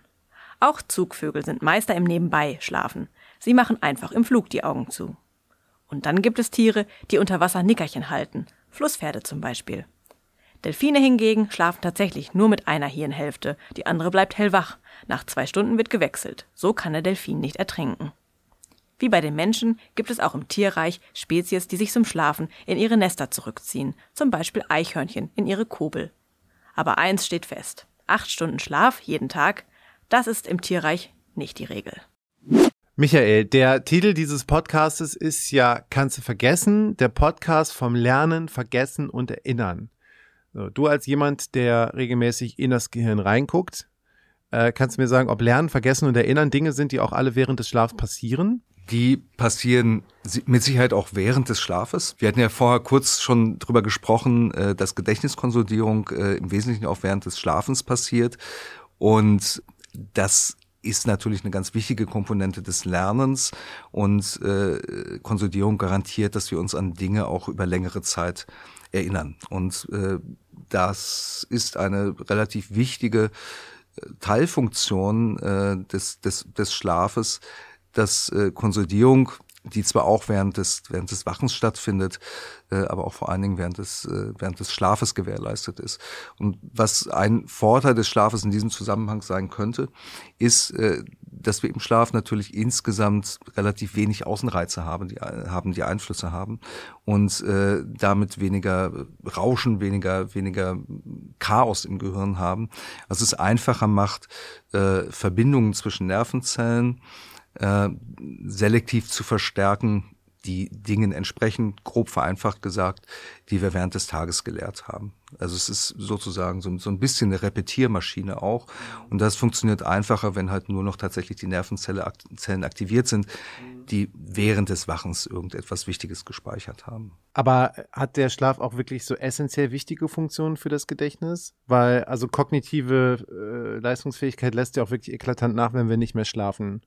Auch Zugvögel sind Meister im Nebenbei schlafen. Sie machen einfach im Flug die Augen zu. Und dann gibt es Tiere, die unter Wasser Nickerchen halten, Flusspferde zum Beispiel. Delfine hingegen schlafen tatsächlich nur mit einer Hirnhälfte, die andere bleibt hellwach. Nach zwei Stunden wird gewechselt. So kann der Delfin nicht ertrinken. Wie bei den Menschen gibt es auch im Tierreich Spezies, die sich zum Schlafen in ihre Nester zurückziehen, zum Beispiel Eichhörnchen in ihre Kobel. Aber eins steht fest. Acht Stunden Schlaf jeden Tag, das ist im Tierreich nicht die Regel. Michael, der Titel dieses Podcastes ist ja Kannst du vergessen? Der Podcast vom Lernen, Vergessen und Erinnern. Du als jemand, der regelmäßig in das Gehirn reinguckt, äh, kannst du mir sagen, ob Lernen, Vergessen und Erinnern Dinge sind, die auch alle während des Schlafs passieren? Die passieren si- mit Sicherheit auch während des Schlafes. Wir hatten ja vorher kurz schon drüber gesprochen, äh, dass Gedächtniskonsolidierung äh, im Wesentlichen auch während des Schlafens passiert. Und das ist natürlich eine ganz wichtige Komponente des Lernens und Konsolidierung garantiert, dass wir uns an Dinge auch über längere Zeit erinnern. Und das ist eine relativ wichtige äh, Teilfunktion äh, des, des, des Schlafes, dass äh, Konsolidierung die zwar auch während des, während des Wachens stattfindet, äh, aber auch vor allen Dingen während des, äh, während des Schlafes gewährleistet ist. Und was ein Vorteil des Schlafes in diesem Zusammenhang sein könnte, ist, äh, dass wir im Schlaf natürlich insgesamt relativ wenig Außenreize haben, die haben, die Einflüsse haben und äh, damit weniger Rauschen, weniger, weniger Chaos im Gehirn haben, was es einfacher macht, äh, Verbindungen zwischen Nervenzellen äh, selektiv zu verstärken, die Dingen entsprechend, grob vereinfacht gesagt, die wir während des Tages gelehrt haben. Also es ist sozusagen so, so ein bisschen eine Repetiermaschine auch. Und das funktioniert einfacher, wenn halt nur noch tatsächlich die Nervenzellen aktiviert sind, die während des Wachens irgendetwas Wichtiges gespeichert haben. Aber hat der Schlaf auch wirklich so essentiell wichtige Funktionen für das Gedächtnis? Weil also kognitive äh, Leistungsfähigkeit lässt ja auch wirklich eklatant nach, wenn wir nicht mehr schlafen.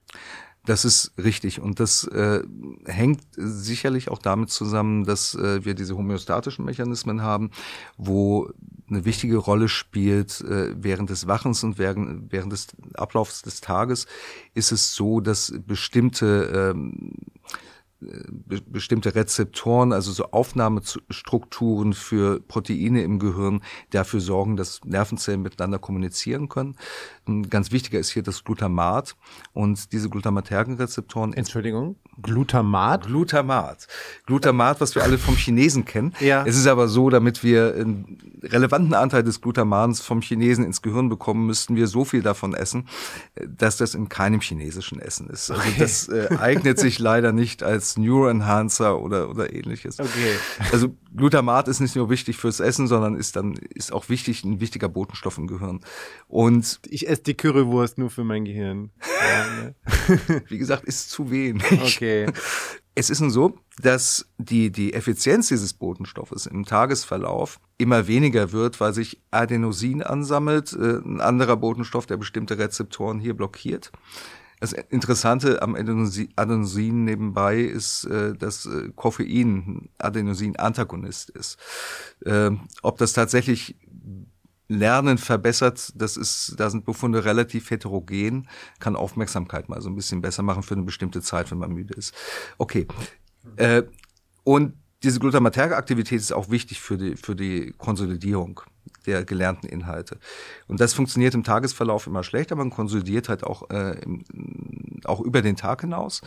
Das ist richtig und das äh, hängt sicherlich auch damit zusammen, dass äh, wir diese homöostatischen Mechanismen haben, wo eine wichtige Rolle spielt äh, während des Wachens und während, während des Ablaufs des Tages ist es so, dass bestimmte ähm, bestimmte Rezeptoren, also so Aufnahmestrukturen für Proteine im Gehirn dafür sorgen, dass Nervenzellen miteinander kommunizieren können. Ein ganz wichtiger ist hier das Glutamat und diese glutamatergen Rezeptoren. Entschuldigung, Glutamat? Glutamat. Glutamat, was wir alle vom Chinesen kennen. Ja. Es ist aber so, damit wir einen relevanten Anteil des Glutamats vom Chinesen ins Gehirn bekommen, müssten wir so viel davon essen, dass das in keinem chinesischen Essen ist. Also okay. das äh, eignet sich leider nicht als Neuroenhancer oder, oder ähnliches. Okay. Also Glutamat ist nicht nur wichtig fürs Essen, sondern ist dann, ist auch wichtig, ein wichtiger Botenstoff im Gehirn. Und ich esse die Currywurst nur für mein Gehirn. Ne? Wie gesagt, ist zu wenig. Okay. Es ist nun so, dass die, die Effizienz dieses Botenstoffes im Tagesverlauf immer weniger wird, weil sich Adenosin ansammelt, äh, ein anderer Botenstoff, der bestimmte Rezeptoren hier blockiert. Das Interessante am Adenosin nebenbei ist, äh, dass äh, Koffein Adenosin-Antagonist ist. Ähm, ob das tatsächlich Lernen verbessert, das ist, da sind Befunde relativ heterogen, kann Aufmerksamkeit mal so ein bisschen besser machen für eine bestimmte Zeit, wenn man müde ist. Okay. Äh, und diese glutamaterge Aktivität ist auch wichtig für die, für die Konsolidierung der gelernten Inhalte. Und das funktioniert im Tagesverlauf immer schlechter. Man konsolidiert halt auch, äh, im, auch über den Tag hinaus.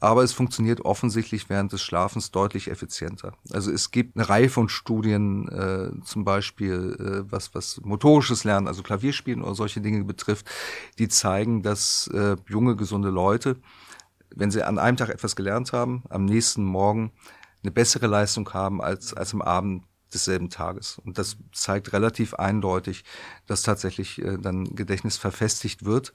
Aber es funktioniert offensichtlich während des Schlafens deutlich effizienter. Also es gibt eine Reihe von Studien, äh, zum Beispiel äh, was, was motorisches Lernen, also Klavierspielen oder solche Dinge betrifft, die zeigen, dass äh, junge, gesunde Leute, wenn sie an einem Tag etwas gelernt haben, am nächsten Morgen eine bessere Leistung haben als, als am Abend desselben Tages. Und das zeigt relativ eindeutig, dass tatsächlich äh, dann Gedächtnis verfestigt wird.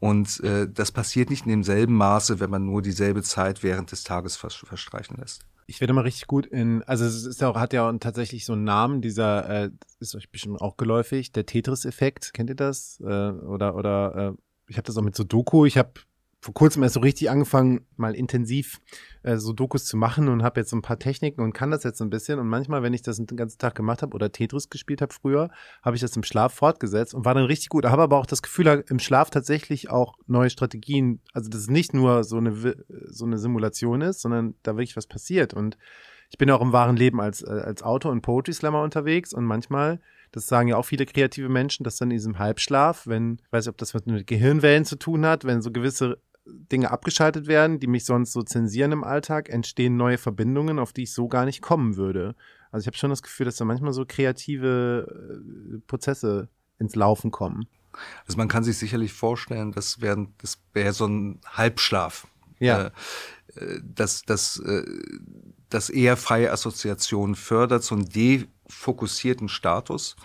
Und äh, das passiert nicht in demselben Maße, wenn man nur dieselbe Zeit während des Tages verstreichen lässt. Ich werde mal richtig gut in, also es ist ja auch, hat ja auch tatsächlich so einen Namen, dieser, äh, ist euch bestimmt auch geläufig, der Tetris-Effekt. Kennt ihr das? Äh, oder, oder äh, ich habe das auch mit so Doku, ich habe vor kurzem erst so richtig angefangen, mal intensiv äh, so Dokus zu machen und habe jetzt so ein paar Techniken und kann das jetzt so ein bisschen. Und manchmal, wenn ich das den ganzen Tag gemacht habe oder Tetris gespielt habe früher, habe ich das im Schlaf fortgesetzt und war dann richtig gut. Habe aber auch das Gefühl, im Schlaf tatsächlich auch neue Strategien, also dass es nicht nur so eine, so eine Simulation ist, sondern da wirklich was passiert. Und ich bin auch im wahren Leben als, äh, als Autor und Poetry Slammer unterwegs und manchmal das sagen ja auch viele kreative Menschen, dass dann in diesem Halbschlaf, wenn, ich weiß nicht, ob das mit Gehirnwellen zu tun hat, wenn so gewisse Dinge abgeschaltet werden, die mich sonst so zensieren im Alltag, entstehen neue Verbindungen, auf die ich so gar nicht kommen würde. Also ich habe schon das Gefühl, dass da manchmal so kreative äh, Prozesse ins Laufen kommen. Also man kann sich sicherlich vorstellen, dass während das wäre so ein Halbschlaf. Ja. Äh dass das äh, das eher freie Assoziation fördert, so einen defokussierten Status,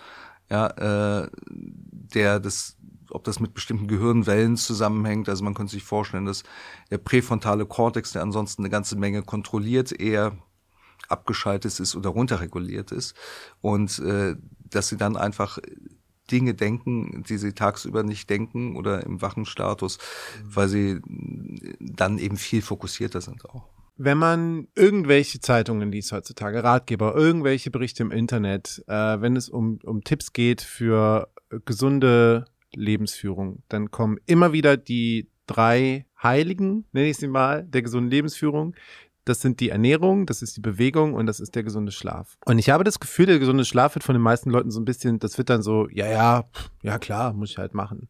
ja, äh, der das ob das mit bestimmten Gehirnwellen zusammenhängt. Also man könnte sich vorstellen, dass der präfrontale Kortex, der ansonsten eine ganze Menge kontrolliert, eher abgeschaltet ist oder runterreguliert ist und äh, dass sie dann einfach Dinge denken, die sie tagsüber nicht denken oder im wachen Status, weil sie dann eben viel fokussierter sind auch. Wenn man irgendwelche Zeitungen liest heutzutage, Ratgeber, irgendwelche Berichte im Internet, äh, wenn es um, um Tipps geht für gesunde Lebensführung, dann kommen immer wieder die drei Heiligen, nenne ich sie mal, der gesunden Lebensführung. Das sind die Ernährung, das ist die Bewegung und das ist der gesunde Schlaf. Und ich habe das Gefühl, der gesunde Schlaf wird von den meisten Leuten so ein bisschen, das wird dann so, ja, ja, ja klar, muss ich halt machen.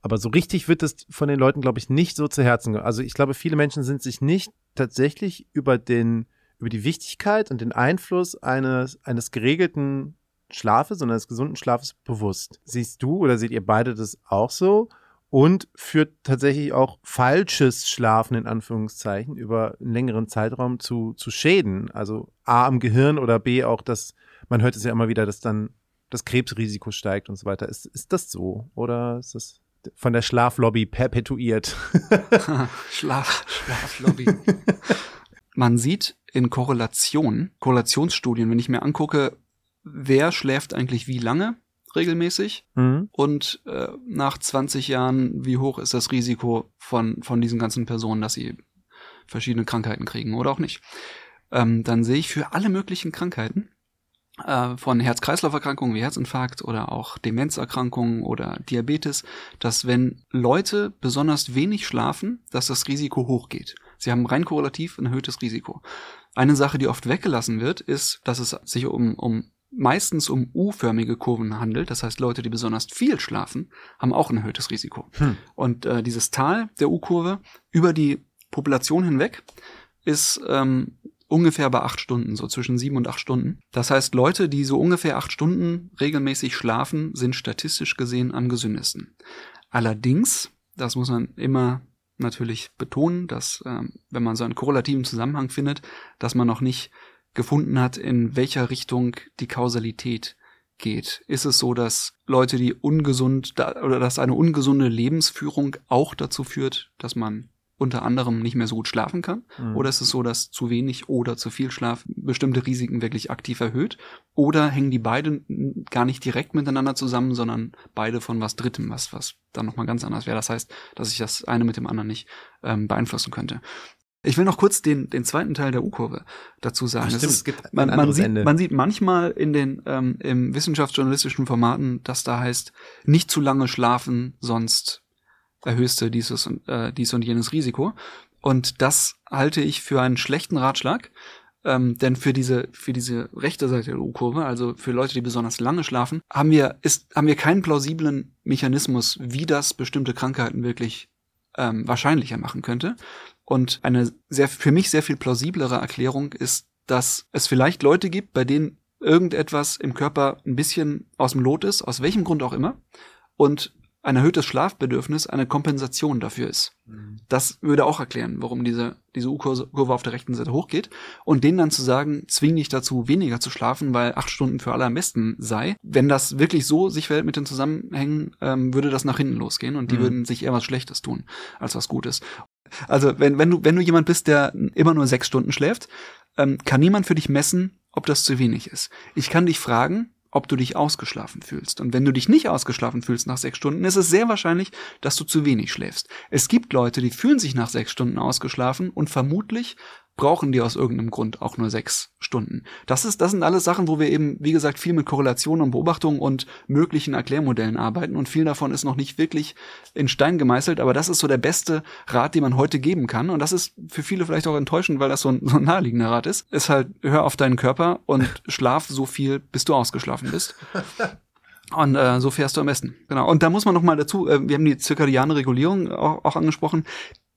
Aber so richtig wird es von den Leuten, glaube ich, nicht so zu Herzen. Also ich glaube, viele Menschen sind sich nicht tatsächlich über den, über die Wichtigkeit und den Einfluss eines, eines geregelten Schlafes, sondern des gesunden Schlafes bewusst. Siehst du oder seht ihr beide das auch so? und führt tatsächlich auch falsches Schlafen in Anführungszeichen über einen längeren Zeitraum zu, zu Schäden. Also A am Gehirn oder B auch, dass man hört es ja immer wieder, dass dann das Krebsrisiko steigt und so weiter. Ist, ist das so oder ist das von der Schlaflobby perpetuiert? Schlaf, Schlaflobby. man sieht in Korrelation, Korrelationsstudien, wenn ich mir angucke, wer schläft eigentlich wie lange, regelmäßig mhm. und äh, nach 20 Jahren, wie hoch ist das Risiko von, von diesen ganzen Personen, dass sie verschiedene Krankheiten kriegen oder auch nicht. Ähm, dann sehe ich für alle möglichen Krankheiten, äh, von Herz-Kreislauf-Erkrankungen wie Herzinfarkt oder auch Demenzerkrankungen oder Diabetes, dass wenn Leute besonders wenig schlafen, dass das Risiko hochgeht. Sie haben rein korrelativ ein erhöhtes Risiko. Eine Sache, die oft weggelassen wird, ist, dass es sich um, um meistens um U-förmige Kurven handelt, das heißt Leute, die besonders viel schlafen, haben auch ein erhöhtes Risiko. Hm. Und äh, dieses Tal der U-Kurve über die Population hinweg ist ähm, ungefähr bei acht Stunden, so zwischen sieben und acht Stunden. Das heißt, Leute, die so ungefähr acht Stunden regelmäßig schlafen, sind statistisch gesehen am gesündesten. Allerdings, das muss man immer natürlich betonen, dass ähm, wenn man so einen korrelativen Zusammenhang findet, dass man noch nicht gefunden hat, in welcher Richtung die Kausalität geht. Ist es so, dass Leute, die ungesund oder dass eine ungesunde Lebensführung auch dazu führt, dass man unter anderem nicht mehr so gut schlafen kann? Mhm. Oder ist es so, dass zu wenig oder zu viel Schlaf bestimmte Risiken wirklich aktiv erhöht? Oder hängen die beiden gar nicht direkt miteinander zusammen, sondern beide von was Drittem, was, was dann nochmal ganz anders wäre? Das heißt, dass ich das eine mit dem anderen nicht ähm, beeinflussen könnte. Ich will noch kurz den, den zweiten Teil der U-Kurve dazu sagen. Ach, stimmt, ist, es gibt man, man, sieht, man sieht manchmal in den ähm, im wissenschaftsjournalistischen Formaten, dass da heißt, nicht zu lange schlafen, sonst erhöhst du dieses und, äh, dies und jenes Risiko. Und das halte ich für einen schlechten Ratschlag. Ähm, denn für diese, für diese rechte Seite der U-Kurve, also für Leute, die besonders lange schlafen, haben wir, ist, haben wir keinen plausiblen Mechanismus, wie das bestimmte Krankheiten wirklich ähm, wahrscheinlicher machen könnte. Und eine sehr, für mich sehr viel plausiblere Erklärung ist, dass es vielleicht Leute gibt, bei denen irgendetwas im Körper ein bisschen aus dem Lot ist, aus welchem Grund auch immer, und ein erhöhtes Schlafbedürfnis eine Kompensation dafür ist. Mhm. Das würde auch erklären, warum diese, diese U-Kurve auf der rechten Seite hochgeht. Und denen dann zu sagen, zwing dich dazu, weniger zu schlafen, weil acht Stunden für alle am besten sei. Wenn das wirklich so sich verhält mit den Zusammenhängen, ähm, würde das nach hinten losgehen und die mhm. würden sich eher was Schlechtes tun, als was Gutes. Also wenn, wenn du, wenn du jemand bist, der immer nur sechs Stunden schläft, ähm, kann niemand für dich messen, ob das zu wenig ist. Ich kann dich fragen, ob du dich ausgeschlafen fühlst. Und wenn du dich nicht ausgeschlafen fühlst nach sechs Stunden, ist es sehr wahrscheinlich, dass du zu wenig schläfst. Es gibt Leute, die fühlen sich nach sechs Stunden ausgeschlafen und vermutlich brauchen die aus irgendeinem Grund auch nur sechs Stunden. Das ist, das sind alles Sachen, wo wir eben, wie gesagt, viel mit Korrelation und Beobachtung und möglichen Erklärmodellen arbeiten und viel davon ist noch nicht wirklich in Stein gemeißelt, aber das ist so der beste Rat, den man heute geben kann und das ist für viele vielleicht auch enttäuschend, weil das so ein, so ein naheliegender Rat ist, ist halt, hör auf deinen Körper und schlaf so viel, bis du ausgeschlafen bist. Und äh, so fährst du am besten. Genau. Und da muss man noch mal dazu, äh, wir haben die zirkadiane Regulierung auch, auch angesprochen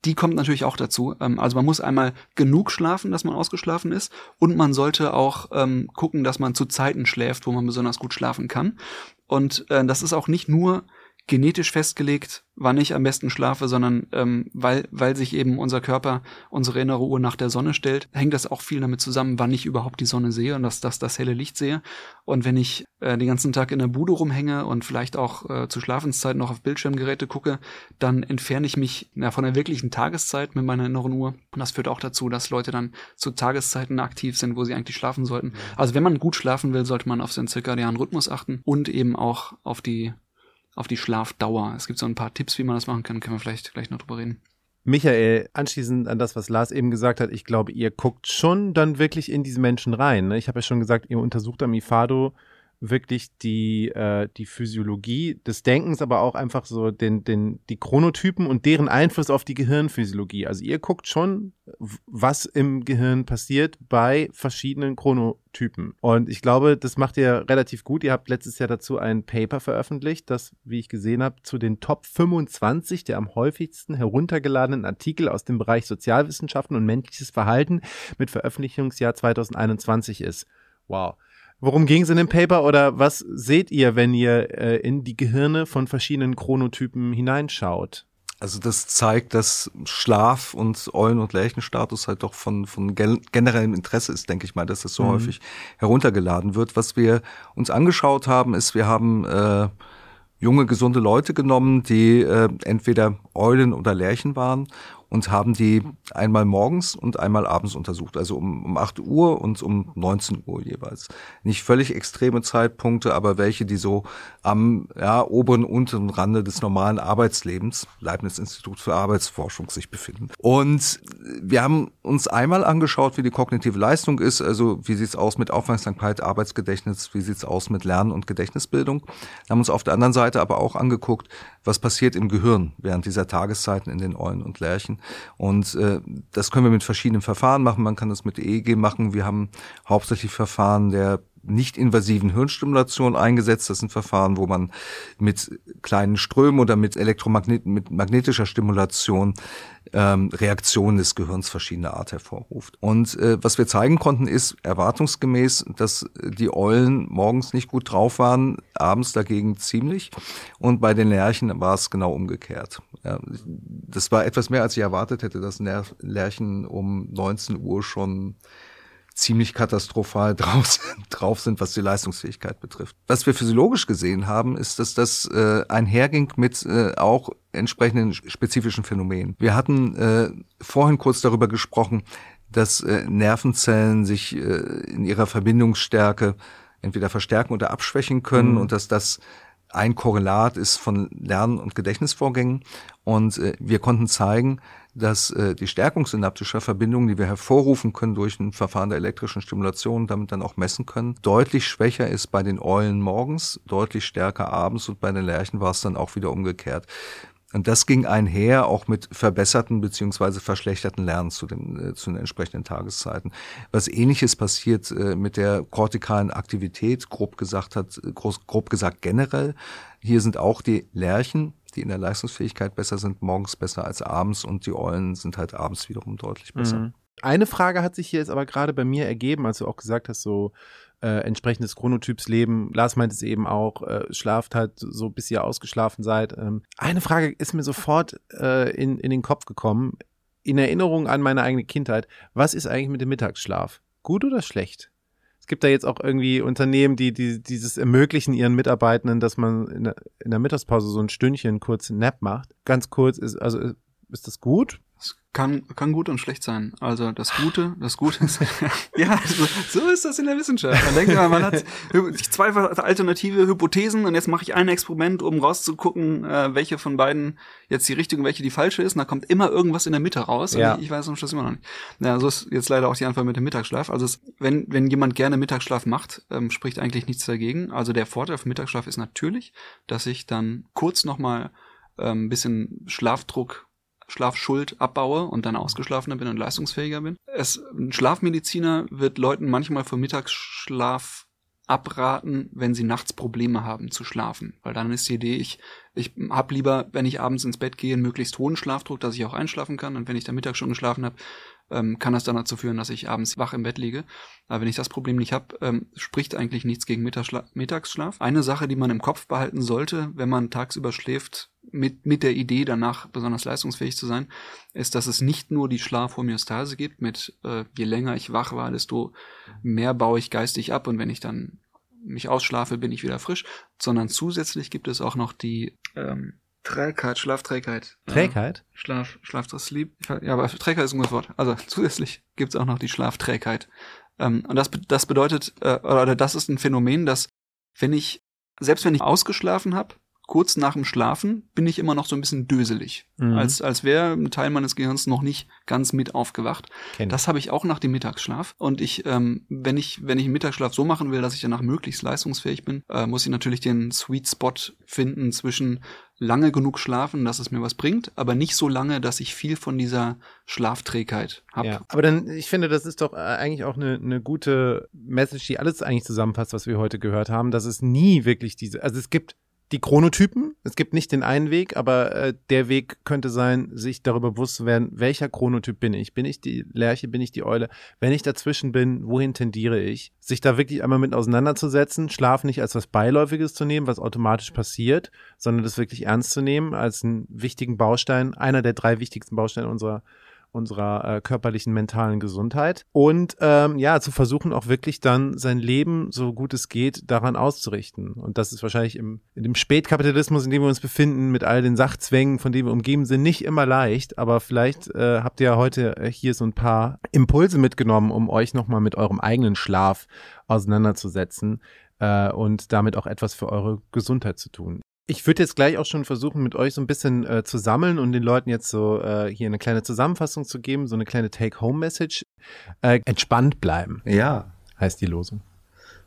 die kommt natürlich auch dazu. Ähm, also man muss einmal genug schlafen, dass man ausgeschlafen ist und man sollte auch ähm, gucken, dass man zu Zeiten schläft, wo man besonders gut schlafen kann. Und äh, das ist auch nicht nur genetisch festgelegt, wann ich am besten schlafe, sondern ähm, weil, weil sich eben unser Körper, unsere innere Uhr nach der Sonne stellt, hängt das auch viel damit zusammen, wann ich überhaupt die Sonne sehe und dass das das helle Licht sehe. Und wenn ich äh, den ganzen Tag in der Bude rumhänge und vielleicht auch äh, zu Schlafenszeit noch auf Bildschirmgeräte gucke, dann entferne ich mich ja, von der wirklichen Tageszeit mit meiner inneren Uhr. Und das führt auch dazu, dass Leute dann zu Tageszeiten aktiv sind, wo sie eigentlich schlafen sollten. Also wenn man gut schlafen will, sollte man auf seinen zirkadianen Rhythmus achten und eben auch auf die auf die Schlafdauer. Es gibt so ein paar Tipps, wie man das machen kann, können wir vielleicht gleich noch drüber reden. Michael, anschließend an das, was Lars eben gesagt hat, ich glaube, ihr guckt schon dann wirklich in diese Menschen rein. Ne? Ich habe ja schon gesagt, ihr untersucht am IFADO wirklich die, äh, die Physiologie des Denkens, aber auch einfach so den, den, die Chronotypen und deren Einfluss auf die Gehirnphysiologie. Also ihr guckt schon, was im Gehirn passiert bei verschiedenen Chronotypen. Und ich glaube, das macht ihr relativ gut. Ihr habt letztes Jahr dazu ein Paper veröffentlicht, das, wie ich gesehen habe, zu den Top 25 der am häufigsten heruntergeladenen Artikel aus dem Bereich Sozialwissenschaften und menschliches Verhalten mit Veröffentlichungsjahr 2021 ist. Wow. Worum ging es in dem Paper oder was seht ihr, wenn ihr äh, in die Gehirne von verschiedenen Chronotypen hineinschaut? Also das zeigt, dass Schlaf und Eulen- und Lerchenstatus halt doch von, von generellem Interesse ist, denke ich mal, dass das so mhm. häufig heruntergeladen wird. Was wir uns angeschaut haben, ist, wir haben äh, junge, gesunde Leute genommen, die äh, entweder Eulen oder Lerchen waren und haben die einmal morgens und einmal abends untersucht, also um, um 8 Uhr und um 19 Uhr jeweils. Nicht völlig extreme Zeitpunkte, aber welche, die so am ja, oberen, unteren Rande des normalen Arbeitslebens, Leibniz-Institut für Arbeitsforschung, sich befinden. Und wir haben uns einmal angeschaut, wie die kognitive Leistung ist, also wie sieht's aus mit Aufmerksamkeit, Arbeitsgedächtnis, wie sieht's aus mit Lernen und Gedächtnisbildung. Wir haben uns auf der anderen Seite aber auch angeguckt, was passiert im Gehirn während dieser Tageszeiten in den Eulen und Lerchen. Und äh, das können wir mit verschiedenen Verfahren machen. Man kann das mit EEG machen. Wir haben hauptsächlich Verfahren der nicht-invasiven Hirnstimulation eingesetzt. Das sind Verfahren, wo man mit kleinen Strömen oder mit Elektromagnet mit magnetischer Stimulation ähm, Reaktionen des Gehirns verschiedener Art hervorruft. Und äh, was wir zeigen konnten, ist erwartungsgemäß, dass die Eulen morgens nicht gut drauf waren, abends dagegen ziemlich. Und bei den Lerchen war es genau umgekehrt. Ja, das war etwas mehr, als ich erwartet hätte, dass Lerchen um 19 Uhr schon ziemlich katastrophal drauf, sind, was die Leistungsfähigkeit betrifft. Was wir physiologisch gesehen haben, ist, dass das äh, einherging mit äh, auch entsprechenden spezifischen Phänomenen. Wir hatten äh, vorhin kurz darüber gesprochen, dass äh, Nervenzellen sich äh, in ihrer Verbindungsstärke entweder verstärken oder abschwächen können mhm. und dass das ein Korrelat ist von Lern- und Gedächtnisvorgängen. Und äh, wir konnten zeigen, dass äh, die Stärkung synaptischer Verbindungen, die wir hervorrufen können durch ein Verfahren der elektrischen Stimulation, damit dann auch messen können, deutlich schwächer ist bei den Eulen morgens, deutlich stärker abends und bei den Lerchen war es dann auch wieder umgekehrt. Und das ging einher auch mit verbesserten beziehungsweise verschlechterten Lernen zu den, äh, zu den entsprechenden Tageszeiten. Was ähnliches passiert äh, mit der kortikalen Aktivität, grob gesagt hat, groß, grob gesagt generell. Hier sind auch die Lerchen die in der Leistungsfähigkeit besser sind, morgens besser als abends und die Eulen sind halt abends wiederum deutlich besser. Mhm. Eine Frage hat sich hier jetzt aber gerade bei mir ergeben, als du auch gesagt hast, so äh, entsprechendes Chronotypsleben. Lars meint es eben auch, äh, schlaft halt so, bis ihr ausgeschlafen seid. Ähm, eine Frage ist mir sofort äh, in, in den Kopf gekommen, in Erinnerung an meine eigene Kindheit. Was ist eigentlich mit dem Mittagsschlaf? Gut oder schlecht? gibt da jetzt auch irgendwie Unternehmen, die, die dieses ermöglichen ihren Mitarbeitenden, dass man in der, in der Mittagspause so ein Stündchen kurz einen Nap macht. Ganz kurz, ist, also ist das gut? Kann, kann gut und schlecht sein. Also das Gute, das Gute ist, ja, so, so, ist das in der Wissenschaft. Man denkt immer, man hat zwei alternative Hypothesen und jetzt mache ich ein Experiment, um rauszugucken, äh, welche von beiden jetzt die richtige und welche die falsche ist. Und da kommt immer irgendwas in der Mitte raus. Ja. Ich, ich weiß am Schluss immer noch nicht. Ja, so ist jetzt leider auch die Antwort mit dem Mittagsschlaf. Also es, wenn, wenn jemand gerne Mittagsschlaf macht, ähm, spricht eigentlich nichts dagegen. Also der Vorteil vom Mittagsschlaf ist natürlich, dass ich dann kurz nochmal ein ähm, bisschen Schlafdruck Schlafschuld abbaue und dann ausgeschlafener bin und leistungsfähiger bin. Es, ein Schlafmediziner wird Leuten manchmal vom Mittagsschlaf abraten, wenn sie nachts Probleme haben zu schlafen. Weil dann ist die Idee, ich, ich habe lieber, wenn ich abends ins Bett gehe, einen möglichst hohen Schlafdruck, dass ich auch einschlafen kann. Und wenn ich dann mittags schon geschlafen habe, ähm, kann das dann dazu führen, dass ich abends wach im Bett liege. Aber wenn ich das Problem nicht habe, ähm, spricht eigentlich nichts gegen Mittagsschla Mittagsschlaf. Eine Sache, die man im Kopf behalten sollte, wenn man tagsüber schläft, mit, mit der Idee danach besonders leistungsfähig zu sein, ist, dass es nicht nur die Schlafhomöostase gibt, mit äh, je länger ich wach war, desto mehr baue ich geistig ab und wenn ich dann mich ausschlafe, bin ich wieder frisch, sondern zusätzlich gibt es auch noch die ähm, Trägheit, Schlafträgheit. Trägheit? Äh, Schlaf, Schlaf, Sleep. Ja, aber Trägheit ist ein gutes Wort. Also zusätzlich gibt's auch noch die Schlafträgheit. Ähm, und das, das bedeutet, äh, oder das ist ein Phänomen, dass wenn ich, selbst wenn ich ausgeschlafen habe, kurz nach dem Schlafen bin ich immer noch so ein bisschen döselig. Mhm. Als, als wäre ein Teil meines Gehirns noch nicht ganz mit aufgewacht. Kenn. Das habe ich auch nach dem Mittagsschlaf. Und ich, ähm, wenn ich, wenn ich einen Mittagsschlaf so machen will, dass ich danach möglichst leistungsfähig bin, äh, muss ich natürlich den Sweet Spot finden zwischen lange genug schlafen, dass es mir was bringt, aber nicht so lange, dass ich viel von dieser Schlafträgheit habe. Ja, aber dann, ich finde, das ist doch äh, eigentlich auch eine, eine gute Message, die alles eigentlich zusammenfasst, was wir heute gehört haben, dass es nie wirklich diese, also es gibt die Chronotypen. Es gibt nicht den einen Weg, aber äh, der Weg könnte sein, sich darüber bewusst zu werden, welcher Chronotyp bin ich? Bin ich die Lerche, bin ich die Eule? Wenn ich dazwischen bin, wohin tendiere ich? Sich da wirklich einmal mit auseinanderzusetzen, Schlaf nicht als was Beiläufiges zu nehmen, was automatisch passiert, sondern das wirklich ernst zu nehmen als einen wichtigen Baustein, einer der drei wichtigsten Bausteine unserer unserer äh, körperlichen, mentalen Gesundheit. Und ähm, ja, zu versuchen auch wirklich dann sein Leben, so gut es geht, daran auszurichten. Und das ist wahrscheinlich im, in dem Spätkapitalismus, in dem wir uns befinden, mit all den Sachzwängen, von denen wir umgeben sind, nicht immer leicht. Aber vielleicht äh, habt ihr ja heute äh, hier so ein paar Impulse mitgenommen, um euch nochmal mit eurem eigenen Schlaf auseinanderzusetzen äh, und damit auch etwas für eure Gesundheit zu tun. Ich würde jetzt gleich auch schon versuchen, mit euch so ein bisschen äh, zu sammeln und den Leuten jetzt so äh, hier eine kleine Zusammenfassung zu geben, so eine kleine Take-Home-Message. Äh, entspannt bleiben. Ja. Heißt die Losung.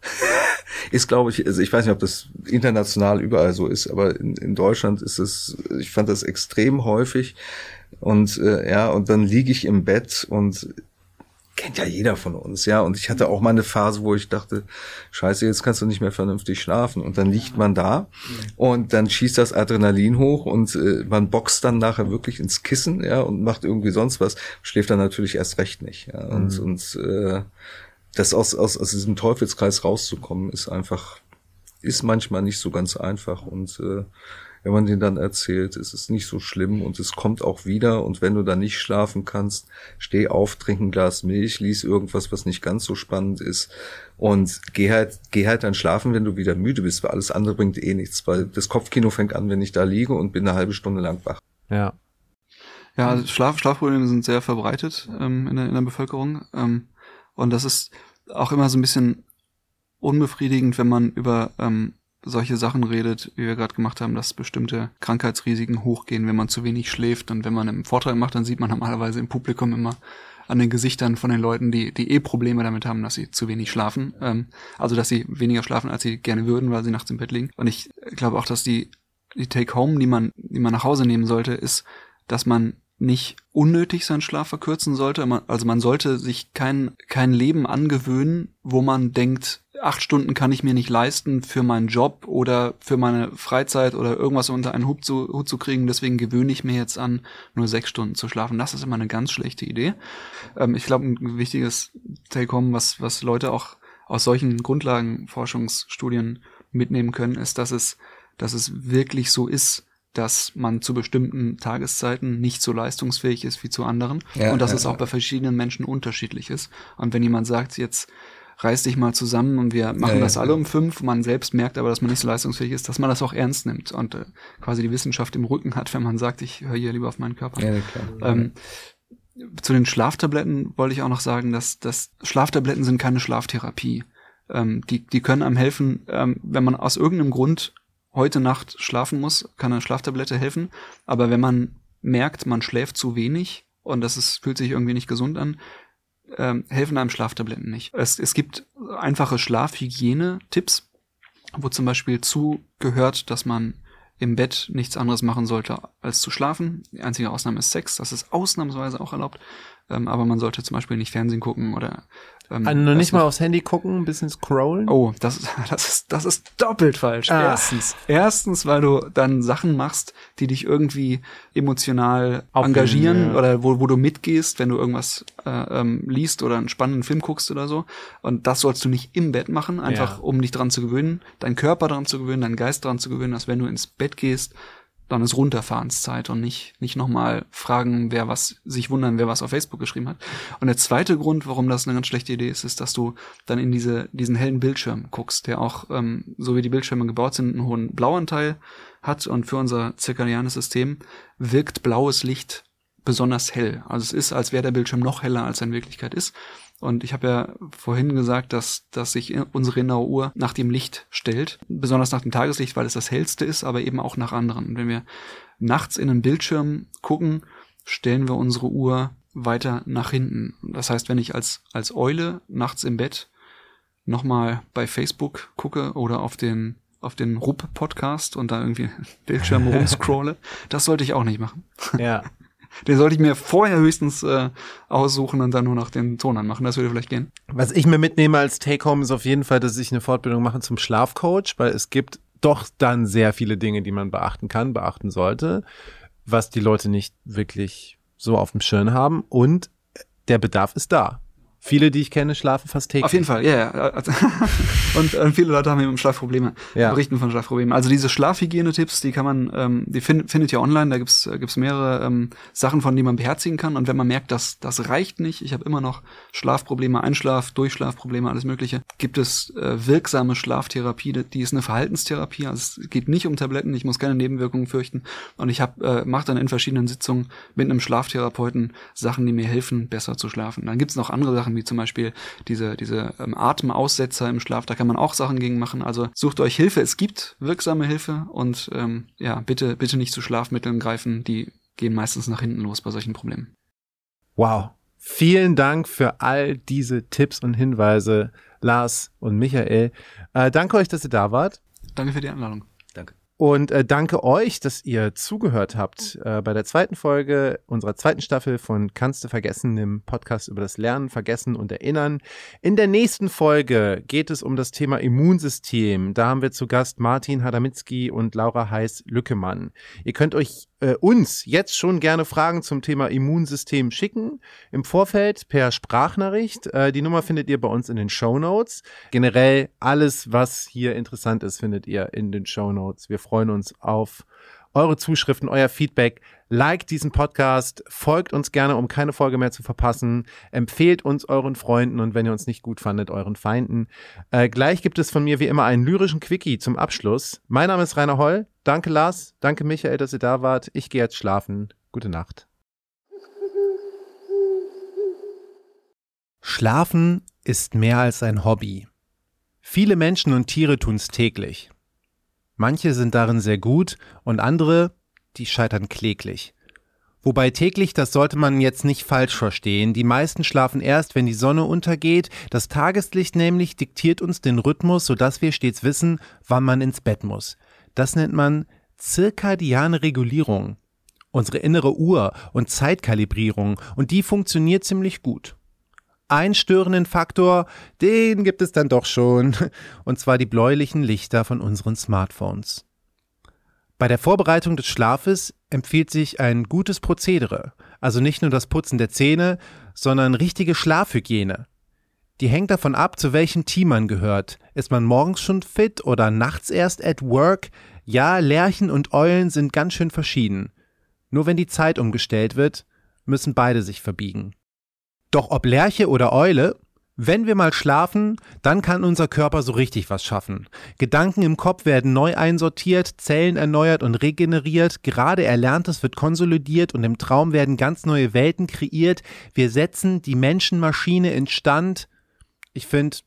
ist, glaube ich, also ich weiß nicht, ob das international überall so ist, aber in, in Deutschland ist es, ich fand das extrem häufig. Und äh, ja, und dann liege ich im Bett und kennt ja jeder von uns, ja. Und ich hatte auch mal eine Phase, wo ich dachte, scheiße, jetzt kannst du nicht mehr vernünftig schlafen. Und dann liegt man da und dann schießt das Adrenalin hoch und äh, man boxt dann nachher wirklich ins Kissen, ja, und macht irgendwie sonst was, schläft dann natürlich erst recht nicht. Ja. Und, mhm. und äh, das aus, aus, aus diesem Teufelskreis rauszukommen, ist einfach, ist manchmal nicht so ganz einfach. Und äh, wenn man den dann erzählt, ist es nicht so schlimm und es kommt auch wieder. Und wenn du dann nicht schlafen kannst, steh auf, trink ein Glas Milch, lies irgendwas, was nicht ganz so spannend ist und geh halt, geh halt dann schlafen, wenn du wieder müde bist, weil alles andere bringt eh nichts, weil das Kopfkino fängt an, wenn ich da liege und bin eine halbe Stunde lang wach. Ja. Ja, also Schlaf, Schlafprobleme sind sehr verbreitet ähm, in, der, in der Bevölkerung. Ähm, und das ist auch immer so ein bisschen unbefriedigend, wenn man über ähm, solche Sachen redet, wie wir gerade gemacht haben, dass bestimmte Krankheitsrisiken hochgehen, wenn man zu wenig schläft. Und wenn man einen Vortrag macht, dann sieht man normalerweise im Publikum immer an den Gesichtern von den Leuten, die, die eh Probleme damit haben, dass sie zu wenig schlafen. Ähm, also, dass sie weniger schlafen, als sie gerne würden, weil sie nachts im Bett liegen. Und ich glaube auch, dass die, die Take-Home, die man, die man nach Hause nehmen sollte, ist, dass man nicht unnötig seinen Schlaf verkürzen sollte. Also man sollte sich kein, kein Leben angewöhnen, wo man denkt, acht Stunden kann ich mir nicht leisten für meinen Job oder für meine Freizeit oder irgendwas unter einen Hut zu, Hut zu kriegen. Deswegen gewöhne ich mir jetzt an, nur sechs Stunden zu schlafen. Das ist immer eine ganz schlechte Idee. Ähm, ich glaube, ein wichtiges Take-Home, was, was Leute auch aus solchen Grundlagenforschungsstudien mitnehmen können, ist, dass es, dass es wirklich so ist, dass man zu bestimmten Tageszeiten nicht so leistungsfähig ist wie zu anderen ja, und dass ja, es auch ja. bei verschiedenen Menschen unterschiedlich ist. Und wenn jemand sagt, jetzt reiß dich mal zusammen und wir machen das alle um fünf. Man selbst merkt aber, dass man nicht so leistungsfähig ist, dass man das auch ernst nimmt und äh, quasi die Wissenschaft im Rücken hat, wenn man sagt, ich höre hier lieber auf meinen Körper. Ja, klar. Ähm, zu den Schlaftabletten wollte ich auch noch sagen, dass, dass Schlaftabletten sind keine Schlaftherapie. Ähm, die, die können einem helfen, ähm, wenn man aus irgendeinem Grund heute Nacht schlafen muss, kann eine Schlaftablette helfen. Aber wenn man merkt, man schläft zu wenig und das ist, fühlt sich irgendwie nicht gesund an, ähm, helfen einem Schlaftabletten nicht. Es, es gibt einfache Schlafhygiene-Tipps, wo zum Beispiel zugehört, dass man im Bett nichts anderes machen sollte als zu schlafen. Die einzige Ausnahme ist Sex, das ist ausnahmsweise auch erlaubt. Ähm, aber man sollte zum Beispiel nicht Fernsehen gucken oder ähm, also noch nicht mal aufs Handy gucken, ein bisschen scrollen? Oh, das, das, ist, das ist doppelt falsch. Ah. Erstens. Erstens, weil du dann Sachen machst, die dich irgendwie emotional Aufnehmen, engagieren ja. oder wo, wo du mitgehst, wenn du irgendwas äh, ähm, liest oder einen spannenden Film guckst oder so. Und das sollst du nicht im Bett machen, einfach ja. um dich dran zu gewöhnen, deinen Körper dran zu gewöhnen, deinen Geist dran zu gewöhnen, dass wenn du ins Bett gehst, dann ist Runterfahrenszeit und nicht, nicht nochmal fragen, wer was, sich wundern, wer was auf Facebook geschrieben hat. Und der zweite Grund, warum das eine ganz schlechte Idee ist, ist, dass du dann in diese, diesen hellen Bildschirm guckst, der auch, ähm, so wie die Bildschirme gebaut sind, einen hohen Blauanteil hat und für unser zirkadianes System wirkt blaues Licht besonders hell. Also es ist, als wäre der Bildschirm noch heller, als er in Wirklichkeit ist. Und ich habe ja vorhin gesagt, dass, dass sich unsere innere Uhr nach dem Licht stellt, besonders nach dem Tageslicht, weil es das hellste ist, aber eben auch nach anderen. Und wenn wir nachts in einen Bildschirm gucken, stellen wir unsere Uhr weiter nach hinten. Das heißt, wenn ich als, als Eule nachts im Bett nochmal bei Facebook gucke oder auf den auf den Rupp-Podcast und da irgendwie Bildschirm rumscrolle, das sollte ich auch nicht machen. Ja. Den sollte ich mir vorher höchstens äh, aussuchen und dann nur noch den Ton anmachen. Das würde vielleicht gehen. Was ich mir mitnehme als Take-Home ist auf jeden Fall, dass ich eine Fortbildung mache zum Schlafcoach, weil es gibt doch dann sehr viele Dinge, die man beachten kann, beachten sollte, was die Leute nicht wirklich so auf dem Schirm haben. Und der Bedarf ist da. Viele, die ich kenne, schlafen fast täglich. Auf jeden Fall, ja, ja. und äh, viele Leute haben eben Schlafprobleme, ja. berichten von Schlafproblemen. Also diese Schlafhygiene-Tipps, die kann man, ähm, die find, findet ihr online, da gibt's äh, gibt's mehrere ähm, Sachen, von denen man beherzigen kann. Und wenn man merkt, dass das reicht nicht, ich habe immer noch Schlafprobleme, Einschlaf, Durchschlafprobleme, alles mögliche, gibt es äh, wirksame Schlaftherapie, die ist eine Verhaltenstherapie, also es geht nicht um Tabletten, ich muss keine Nebenwirkungen fürchten. Und ich habe äh, mache dann in verschiedenen Sitzungen mit einem Schlaftherapeuten Sachen, die mir helfen, besser zu schlafen. Dann gibt's noch andere Sachen, wie zum Beispiel diese, diese ähm, Atemaussetzer im Schlaf, da kann man auch Sachen gegen machen. Also sucht euch Hilfe, es gibt wirksame Hilfe und ähm, ja, bitte, bitte nicht zu Schlafmitteln greifen, die gehen meistens nach hinten los bei solchen Problemen. Wow. Vielen Dank für all diese Tipps und Hinweise, Lars und Michael. Äh, danke euch, dass ihr da wart. Danke für die Einladung. Und äh, danke euch, dass ihr zugehört habt äh, bei der zweiten Folge unserer zweiten Staffel von Kannst du vergessen, dem Podcast über das Lernen, Vergessen und Erinnern. In der nächsten Folge geht es um das Thema Immunsystem. Da haben wir zu Gast Martin Hadamitzki und Laura Heiß-Lückemann. Ihr könnt euch äh, uns jetzt schon gerne Fragen zum Thema Immunsystem schicken. Im Vorfeld per Sprachnachricht. Äh, die Nummer findet ihr bei uns in den Show Notes. Generell alles, was hier interessant ist, findet ihr in den Show Notes. Wir freuen uns auf eure Zuschriften, euer Feedback. Liked diesen Podcast, folgt uns gerne, um keine Folge mehr zu verpassen. Empfehlt uns euren Freunden und wenn ihr uns nicht gut fandet, euren Feinden. Äh, gleich gibt es von mir wie immer einen lyrischen Quickie zum Abschluss. Mein Name ist Rainer Holl. Danke Lars, danke Michael, dass ihr da wart. Ich gehe jetzt schlafen. Gute Nacht. Schlafen ist mehr als ein Hobby. Viele Menschen und Tiere tun es täglich. Manche sind darin sehr gut und andere, die scheitern kläglich. Wobei täglich, das sollte man jetzt nicht falsch verstehen. Die meisten schlafen erst, wenn die Sonne untergeht. Das Tageslicht nämlich diktiert uns den Rhythmus, sodass wir stets wissen, wann man ins Bett muss. Das nennt man zirkadiane Regulierung. Unsere innere Uhr und Zeitkalibrierung. Und die funktioniert ziemlich gut. Ein störenden Faktor, den gibt es dann doch schon, und zwar die bläulichen Lichter von unseren Smartphones. Bei der Vorbereitung des Schlafes empfiehlt sich ein gutes Prozedere, also nicht nur das Putzen der Zähne, sondern richtige Schlafhygiene. Die hängt davon ab, zu welchem Team man gehört. Ist man morgens schon fit oder nachts erst at work? Ja, Lerchen und Eulen sind ganz schön verschieden. Nur wenn die Zeit umgestellt wird, müssen beide sich verbiegen. Doch ob Lerche oder Eule, wenn wir mal schlafen, dann kann unser Körper so richtig was schaffen. Gedanken im Kopf werden neu einsortiert, Zellen erneuert und regeneriert, gerade Erlerntes wird konsolidiert und im Traum werden ganz neue Welten kreiert. Wir setzen die Menschenmaschine instand. Ich finde,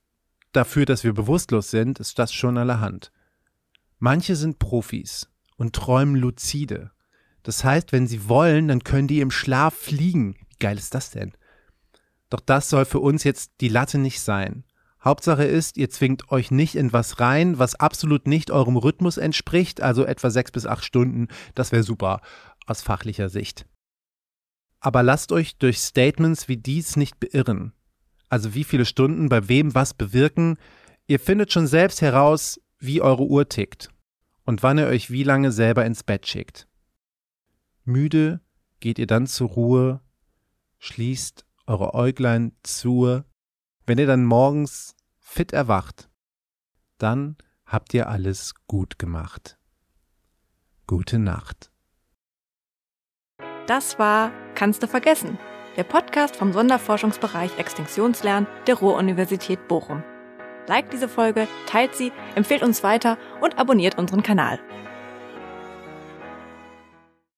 dafür, dass wir bewusstlos sind, ist das schon allerhand. Manche sind Profis und träumen luzide. Das heißt, wenn sie wollen, dann können die im Schlaf fliegen. Wie geil ist das denn? Doch das soll für uns jetzt die Latte nicht sein. Hauptsache ist, ihr zwingt euch nicht in was rein, was absolut nicht eurem Rhythmus entspricht, also etwa sechs bis acht Stunden. Das wäre super aus fachlicher Sicht. Aber lasst euch durch Statements wie dies nicht beirren. Also wie viele Stunden bei wem was bewirken. Ihr findet schon selbst heraus, wie eure Uhr tickt und wann ihr euch wie lange selber ins Bett schickt. Müde geht ihr dann zur Ruhe, schließt eure Äuglein zu. Wenn ihr dann morgens fit erwacht, dann habt ihr alles gut gemacht. Gute Nacht. Das war Kannst du vergessen? Der Podcast vom Sonderforschungsbereich Extinktionslernen der Ruhr-Universität Bochum. Liked diese Folge, teilt sie, empfehlt uns weiter und abonniert unseren Kanal.